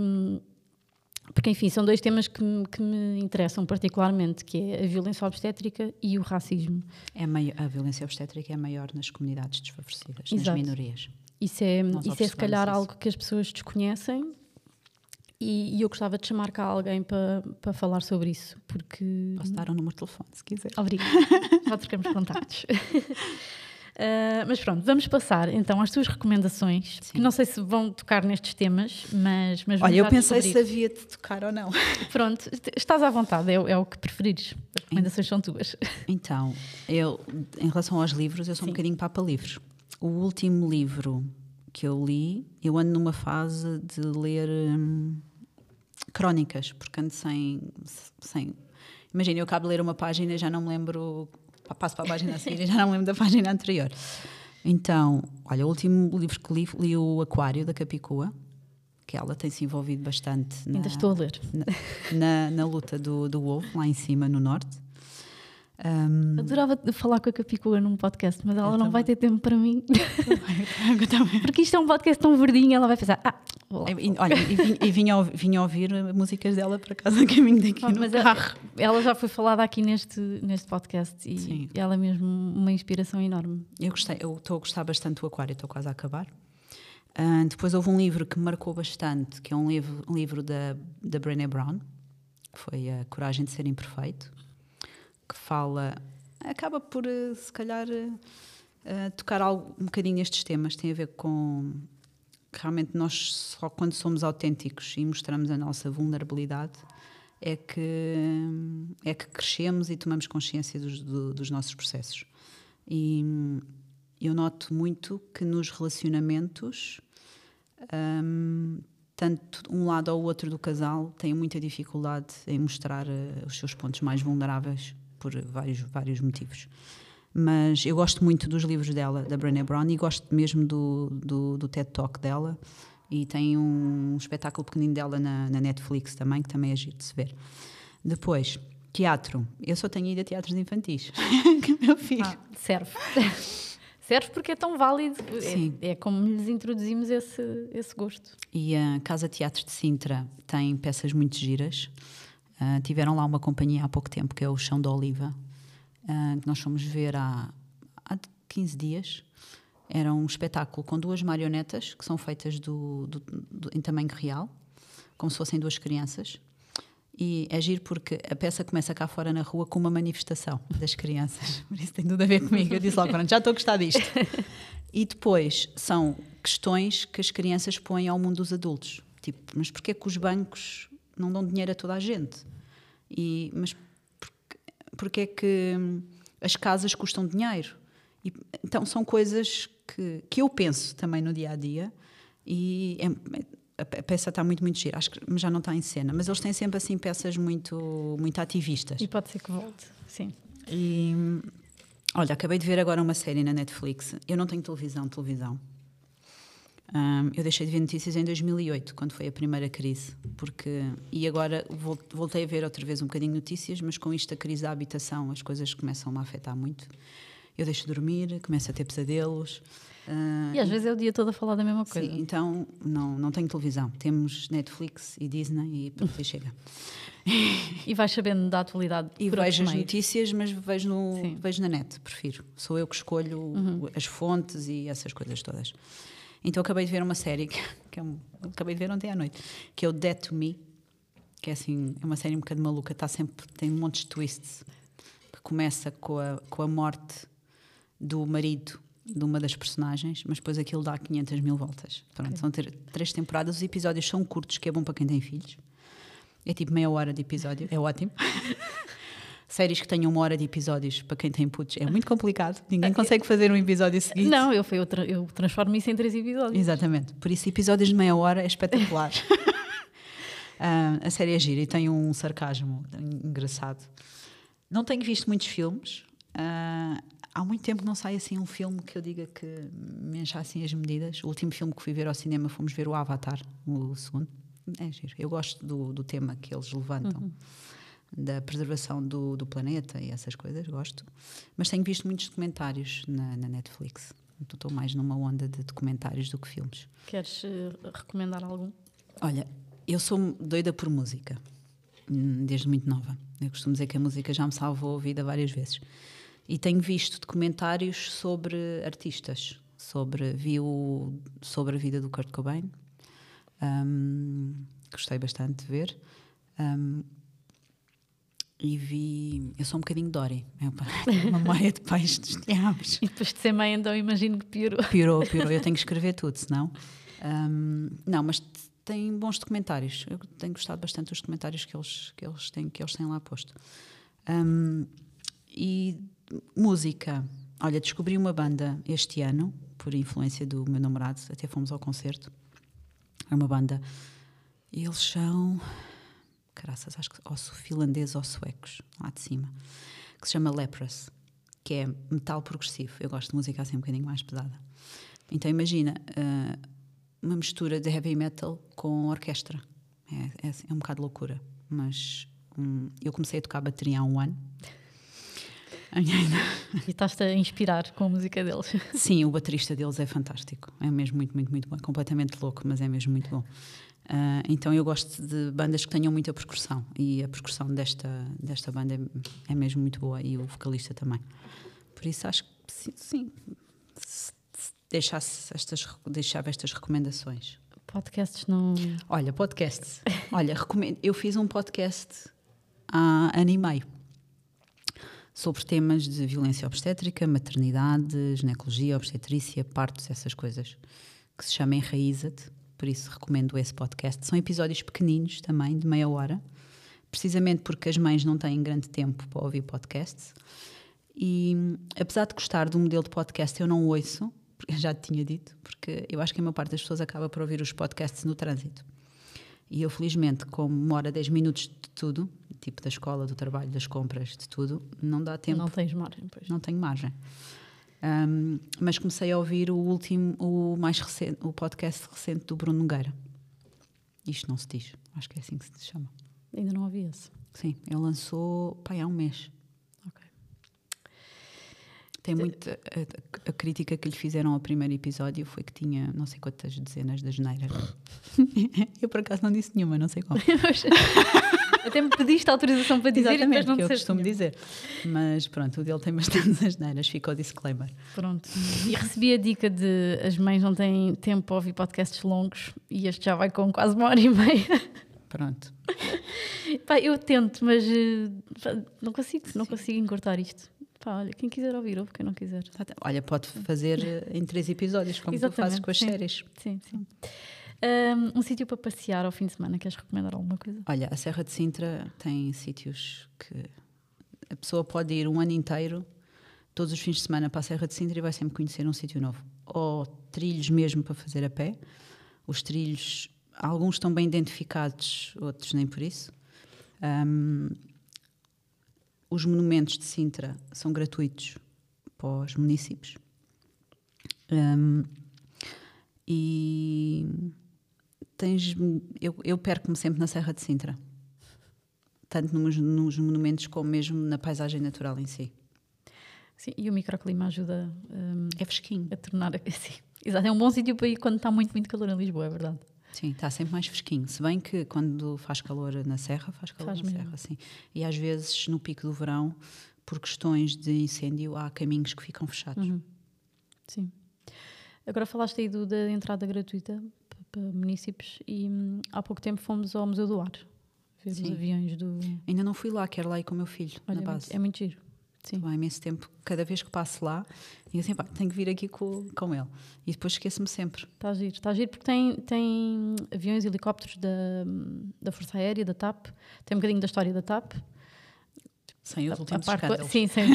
porque enfim, são dois temas que, que me interessam particularmente, que é a violência obstétrica e o racismo. É maior, a violência obstétrica é maior nas comunidades desfavorecidas, Exato. nas minorias. Isso é, isso é se calhar isso. algo que as pessoas desconhecem e, e, eu gostava de chamar cá alguém para, para falar sobre isso, porque... Posso dar um número de telefone, se quiser. Obrigada. Já trocamos contactos. Uh, mas pronto, vamos passar então às tuas recomendações. Não sei se vão tocar nestes temas, mas. mas Olha, eu pensei se havia de tocar ou não. Pronto, estás à vontade, é, é o que preferires. As recomendações são tuas. Então, eu, em relação aos livros, eu sou Sim. um bocadinho papa livros o último livro que eu li, eu ando numa fase de ler hum, crónicas, porque ando sem. sem Imagina, eu acabo de ler uma página e já não me lembro passo para a página a seguir e já não lembro da página anterior. Então, olha, o último livro que li, li o Aquário, da Capicua, que ela tem se envolvido bastante. Na, Ainda estou a ler. Na, na, na luta do, do ovo, lá em cima, no norte. Um, Adorava falar com a Capicua num podcast, mas ela não também. vai ter tempo para mim. Porque isto é um podcast tão verdinho, ela vai pensar, ah, e, olha, e, vinha, vinha ouvir músicas dela para casa a caminho daqui ah, no mas carro. Ela, ela, já foi falada aqui neste, neste podcast e Sim. ela é mesmo uma inspiração enorme. Eu gostei, eu estou a gostar bastante do Aquário, estou quase a acabar. Uh, depois houve um livro que me marcou bastante, que é um livro, um livro da, da Brené Brown, que foi A Coragem de Ser Imperfeito que fala, acaba por, eh, se calhar, uh, tocar algo, um bocadinho estes temas. Tem a ver com realmente nós só quando somos autênticos e mostramos a nossa vulnerabilidade é que é que crescemos e tomamos consciência dos, do, dos nossos processos. E eu noto muito que nos relacionamentos um, tanto um lado ou outro do casal tem muita dificuldade em mostrar uh, os seus pontos mais vulneráveis por vários, vários motivos. Mas eu gosto muito dos livros dela, da Brené Brown, e gosto mesmo do, do, do TED Talk dela. E tem um espetáculo pequenino dela na, na Netflix também, que também é giro de se ver. Depois, teatro. Eu só tenho ido a teatros infantis, que meu filho. Ah, serve. serve porque é tão válido. Sim. É, é, como lhes introduzimos esse, esse gosto. E a Casa Teatro de Sintra tem peças muito giras. Uh, tiveram lá uma companhia há pouco tempo, que é o Chão da Oliva, uh, que nós fomos ver há, há 15 dias. Era um espetáculo com duas marionetas que são feitas do, do, do, em tamanho real, como se fossem duas crianças. E é giro porque a peça começa cá fora na rua com uma manifestação das crianças. Por isso tem tudo a ver comigo. Eu disse logo, já estou a gostar disto. E depois são questões que as crianças põem ao mundo dos adultos. Tipo, mas porquê que os bancos não dão dinheiro a toda a gente? E, mas porque, porque é que as casas custam dinheiro? E, então são coisas que, que eu penso também no dia a dia e é, a peça está muito, muito gira, acho que já não está em cena, mas eles têm sempre assim peças muito, muito ativistas. E pode ser que volte, sim. E olha, acabei de ver agora uma série na Netflix. Eu não tenho televisão, televisão. Um, eu deixei de ver notícias em 2008, quando foi a primeira crise, porque e agora voltei a ver outra vez um bocadinho notícias, mas com isto a crise da habitação, as coisas começam a afetar muito. Eu deixo de dormir, começo a ter pesadelos. Uh, e às vezes é o dia todo a falar da mesma coisa. Sim, então não, não tenho televisão. Temos Netflix e Disney e pronto, aí chega. e vais sabendo da atualidade. E vejo as notícias, mas vejo, no, vejo na net, prefiro. Sou eu que escolho uhum. as fontes e essas coisas todas. Então acabei de ver uma série, que, que é um, acabei de ver ontem à noite, que é o Dead to Me, que é assim, é uma série um bocado maluca, está sempre, tem um monte de twists, que começa com a, com a morte do marido de uma das personagens, mas depois aquilo dá 500 mil voltas. Pronto, okay. São três temporadas, os episódios são curtos, que é bom para quem tem filhos. É tipo meia hora de episódio, é ótimo. séries que tenham uma hora de episódios para quem tem putos é muito complicado. Ninguém consegue fazer um episódio seguinte. Não, eu, eu, tra eu transformo isso em três episódios. Exatamente. Por isso, episódios de meia hora é espetacular. uh, a série é gira e tem um sarcasmo engraçado. Não tenho visto muitos filmes. Uh, há muito tempo que não sai assim um filme que eu diga que me encha assim as medidas. O último filme que fui ver ao cinema fomos ver o Avatar, o segundo. É giro. Eu gosto do, do tema que eles levantam. Uhum da preservação do, do planeta e essas coisas, gosto. Mas tenho visto muitos documentários na, na Netflix. Estou mais numa onda de documentários do que filmes. Queres uh, recomendar algum? Olha, eu sou doida por música, hum, desde muito nova. Eu costumo dizer que a música já me salvou a vida várias vezes. E tenho visto documentários sobre artistas, sobre vi o, sobre a vida do Kurt Cobain. Um, gostei bastante de ver. Um, e vi. Eu sou um bocadinho Dory, é uma memória de pais dos diabos. E depois de ser mãe, então imagino que piorou. Piorou, piorou. Eu tenho que escrever tudo, senão. Um, não, mas tem bons documentários. Eu tenho gostado bastante dos documentários que eles, que eles, têm, que eles têm lá posto. Um, e música. Olha, descobri uma banda este ano, por influência do meu namorado, até fomos ao concerto. É uma banda. E eles são caraças, acho que ou finlandeses ou suecos, lá de cima, que se chama Leprous. que é metal progressivo. Eu gosto de música assim um bocadinho mais pesada. Então imagina uh, uma mistura de heavy metal com orquestra. É, é, é um bocado loucura, mas um, eu comecei a tocar bateria há um ano. e estás-te a inspirar com a música deles. Sim, o baterista deles é fantástico. É mesmo muito, muito, muito bom. É completamente louco, mas é mesmo muito bom. Uh, então eu gosto de bandas que tenham muita percussão e a percussão desta, desta banda é, é mesmo muito boa e o vocalista também. Por isso acho que sim, sim se deixasse estas, deixava estas recomendações. Podcasts não. Olha, podcasts. Olha, recomendo, eu fiz um podcast há ano e meio sobre temas de violência obstétrica, maternidade, ginecologia, obstetrícia, partos, essas coisas, que se chama Enraíza-te, por isso recomendo esse podcast. São episódios pequeninos também, de meia hora, precisamente porque as mães não têm grande tempo para ouvir podcasts. E apesar de gostar do modelo de podcast, eu não ouço, porque já te tinha dito, porque eu acho que a maior parte das pessoas acaba por ouvir os podcasts no trânsito. E eu, felizmente, como demora 10 minutos de tudo, tipo da escola, do trabalho, das compras, de tudo, não dá tempo. Não tens margem, pois. Não tenho margem. Um, mas comecei a ouvir o último, o mais recente, o podcast recente do Bruno Nogueira. Isto não se diz, acho que é assim que se chama. Ainda não ouvi esse. Sim, ele lançou pá, há um mês. Tem muito. A, a, crítica que lhe fizeram ao primeiro episódio foi que tinha não sei quantas dezenas de geneiras. eu por acaso não disse nenhuma, não sei como. Até me pediste autorização para dizer Exatamente, não que eu costumo nenhuma. dizer. Mas pronto, o dele tem bastantes asneiras, ficou disclaimer. Pronto. E recebi a dica de as mães não têm tempo para ouvir podcasts longos e este já vai com quase uma hora e meia. Pronto. Pá, eu tento, mas uh, não consigo, não consigo encurtar isto. Pá, olha, quem quiser ouvir, ouve, quem não quiser. Olha, pode fazer eh, em três episódios, como Exatamente, tu fazes com as sim. séries. Sim, sim. Um, um sítio para passear ao fim de semana, queres recomendar alguma coisa? Olha, a Serra de Sintra tem sítios que a pessoa pode ir um ano inteiro, todos os fins de semana para a Serra de Sintra e vai sempre conhecer um sítio novo. Ou trilhos mesmo para fazer a pé. Os trilhos, alguns estão bem identificados, outros nem por isso. Um, os monumentos de Sintra são gratuitos para os municípios. Um, e tens. Eu, eu perco-me sempre na Serra de Sintra, tanto nos, nos, monumentos como mesmo na paisagem natural em si. Sim, e o microclima ajuda um, é fresquinho. a tornar. Sim, exato, é um bom sítio para ir quando está muito, muito calor em Lisboa, é verdade. Sim, está sempre mais fresquinho. Se bem que quando faz calor na serra, faz calor faz na mesmo. serra, sim. E às vezes no pico do verão, por questões de incêndio, há caminhos que ficam fechados. Uhum. Sim. Agora falaste aí do, da entrada gratuita para municípios e hum, há pouco tempo fomos ao Museu do Ar ver sim. os aviões do. Ainda não fui lá, quero lá ir com o meu filho, Olha, na base. É muito, é muito giro. Sim. Há imenso tempo, cada vez que passo lá, digo assim, pá, tenho que vir aqui com, com ele. E depois esqueço-me sempre. Está a giro, está a giro porque tem, tem aviões e helicópteros da, da Força Aérea, da TAP, tem um bocadinho da história da TAP. Sem os últimos parte, escândalos. Sim, sem,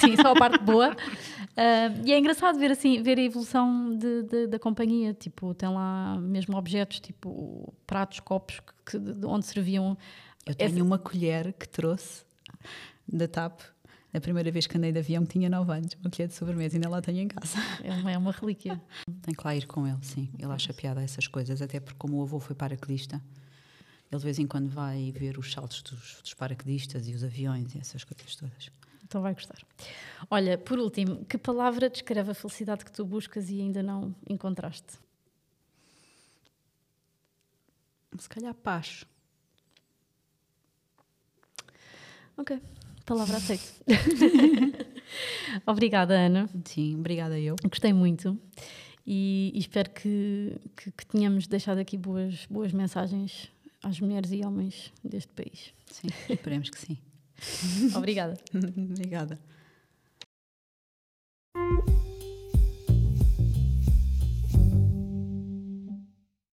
sim, só a parte boa. Uh, e é engraçado ver, assim, ver a evolução de, de, da companhia. Tipo, tem lá mesmo objetos, tipo pratos, copos, que, de onde serviam... Eu tenho essa... uma colher que trouxe da TAP a primeira vez que andei de avião tinha 9 anos, uma colher de sobremesa, ainda lá tenho em casa. É uma, é uma relíquia. Tenho que lá ir com ele, sim. Ele acha piada essas coisas, até porque como o avô foi paraquedista, ele de vez em quando vai ver os saltos dos, dos paraquedistas e os aviões e essas coisas todas. Então vai gostar. Olha, por último, que palavra descreve a felicidade que tu buscas e ainda não encontraste? Se calhar paz. Ok. Palavra aceita. obrigada, Ana. Sim, obrigada eu. Gostei muito e, e espero que, que, que, tenhamos deixado aqui boas, boas mensagens às mulheres e homens deste país. Sim, esperemos que sim. Obrigada. Obrigada.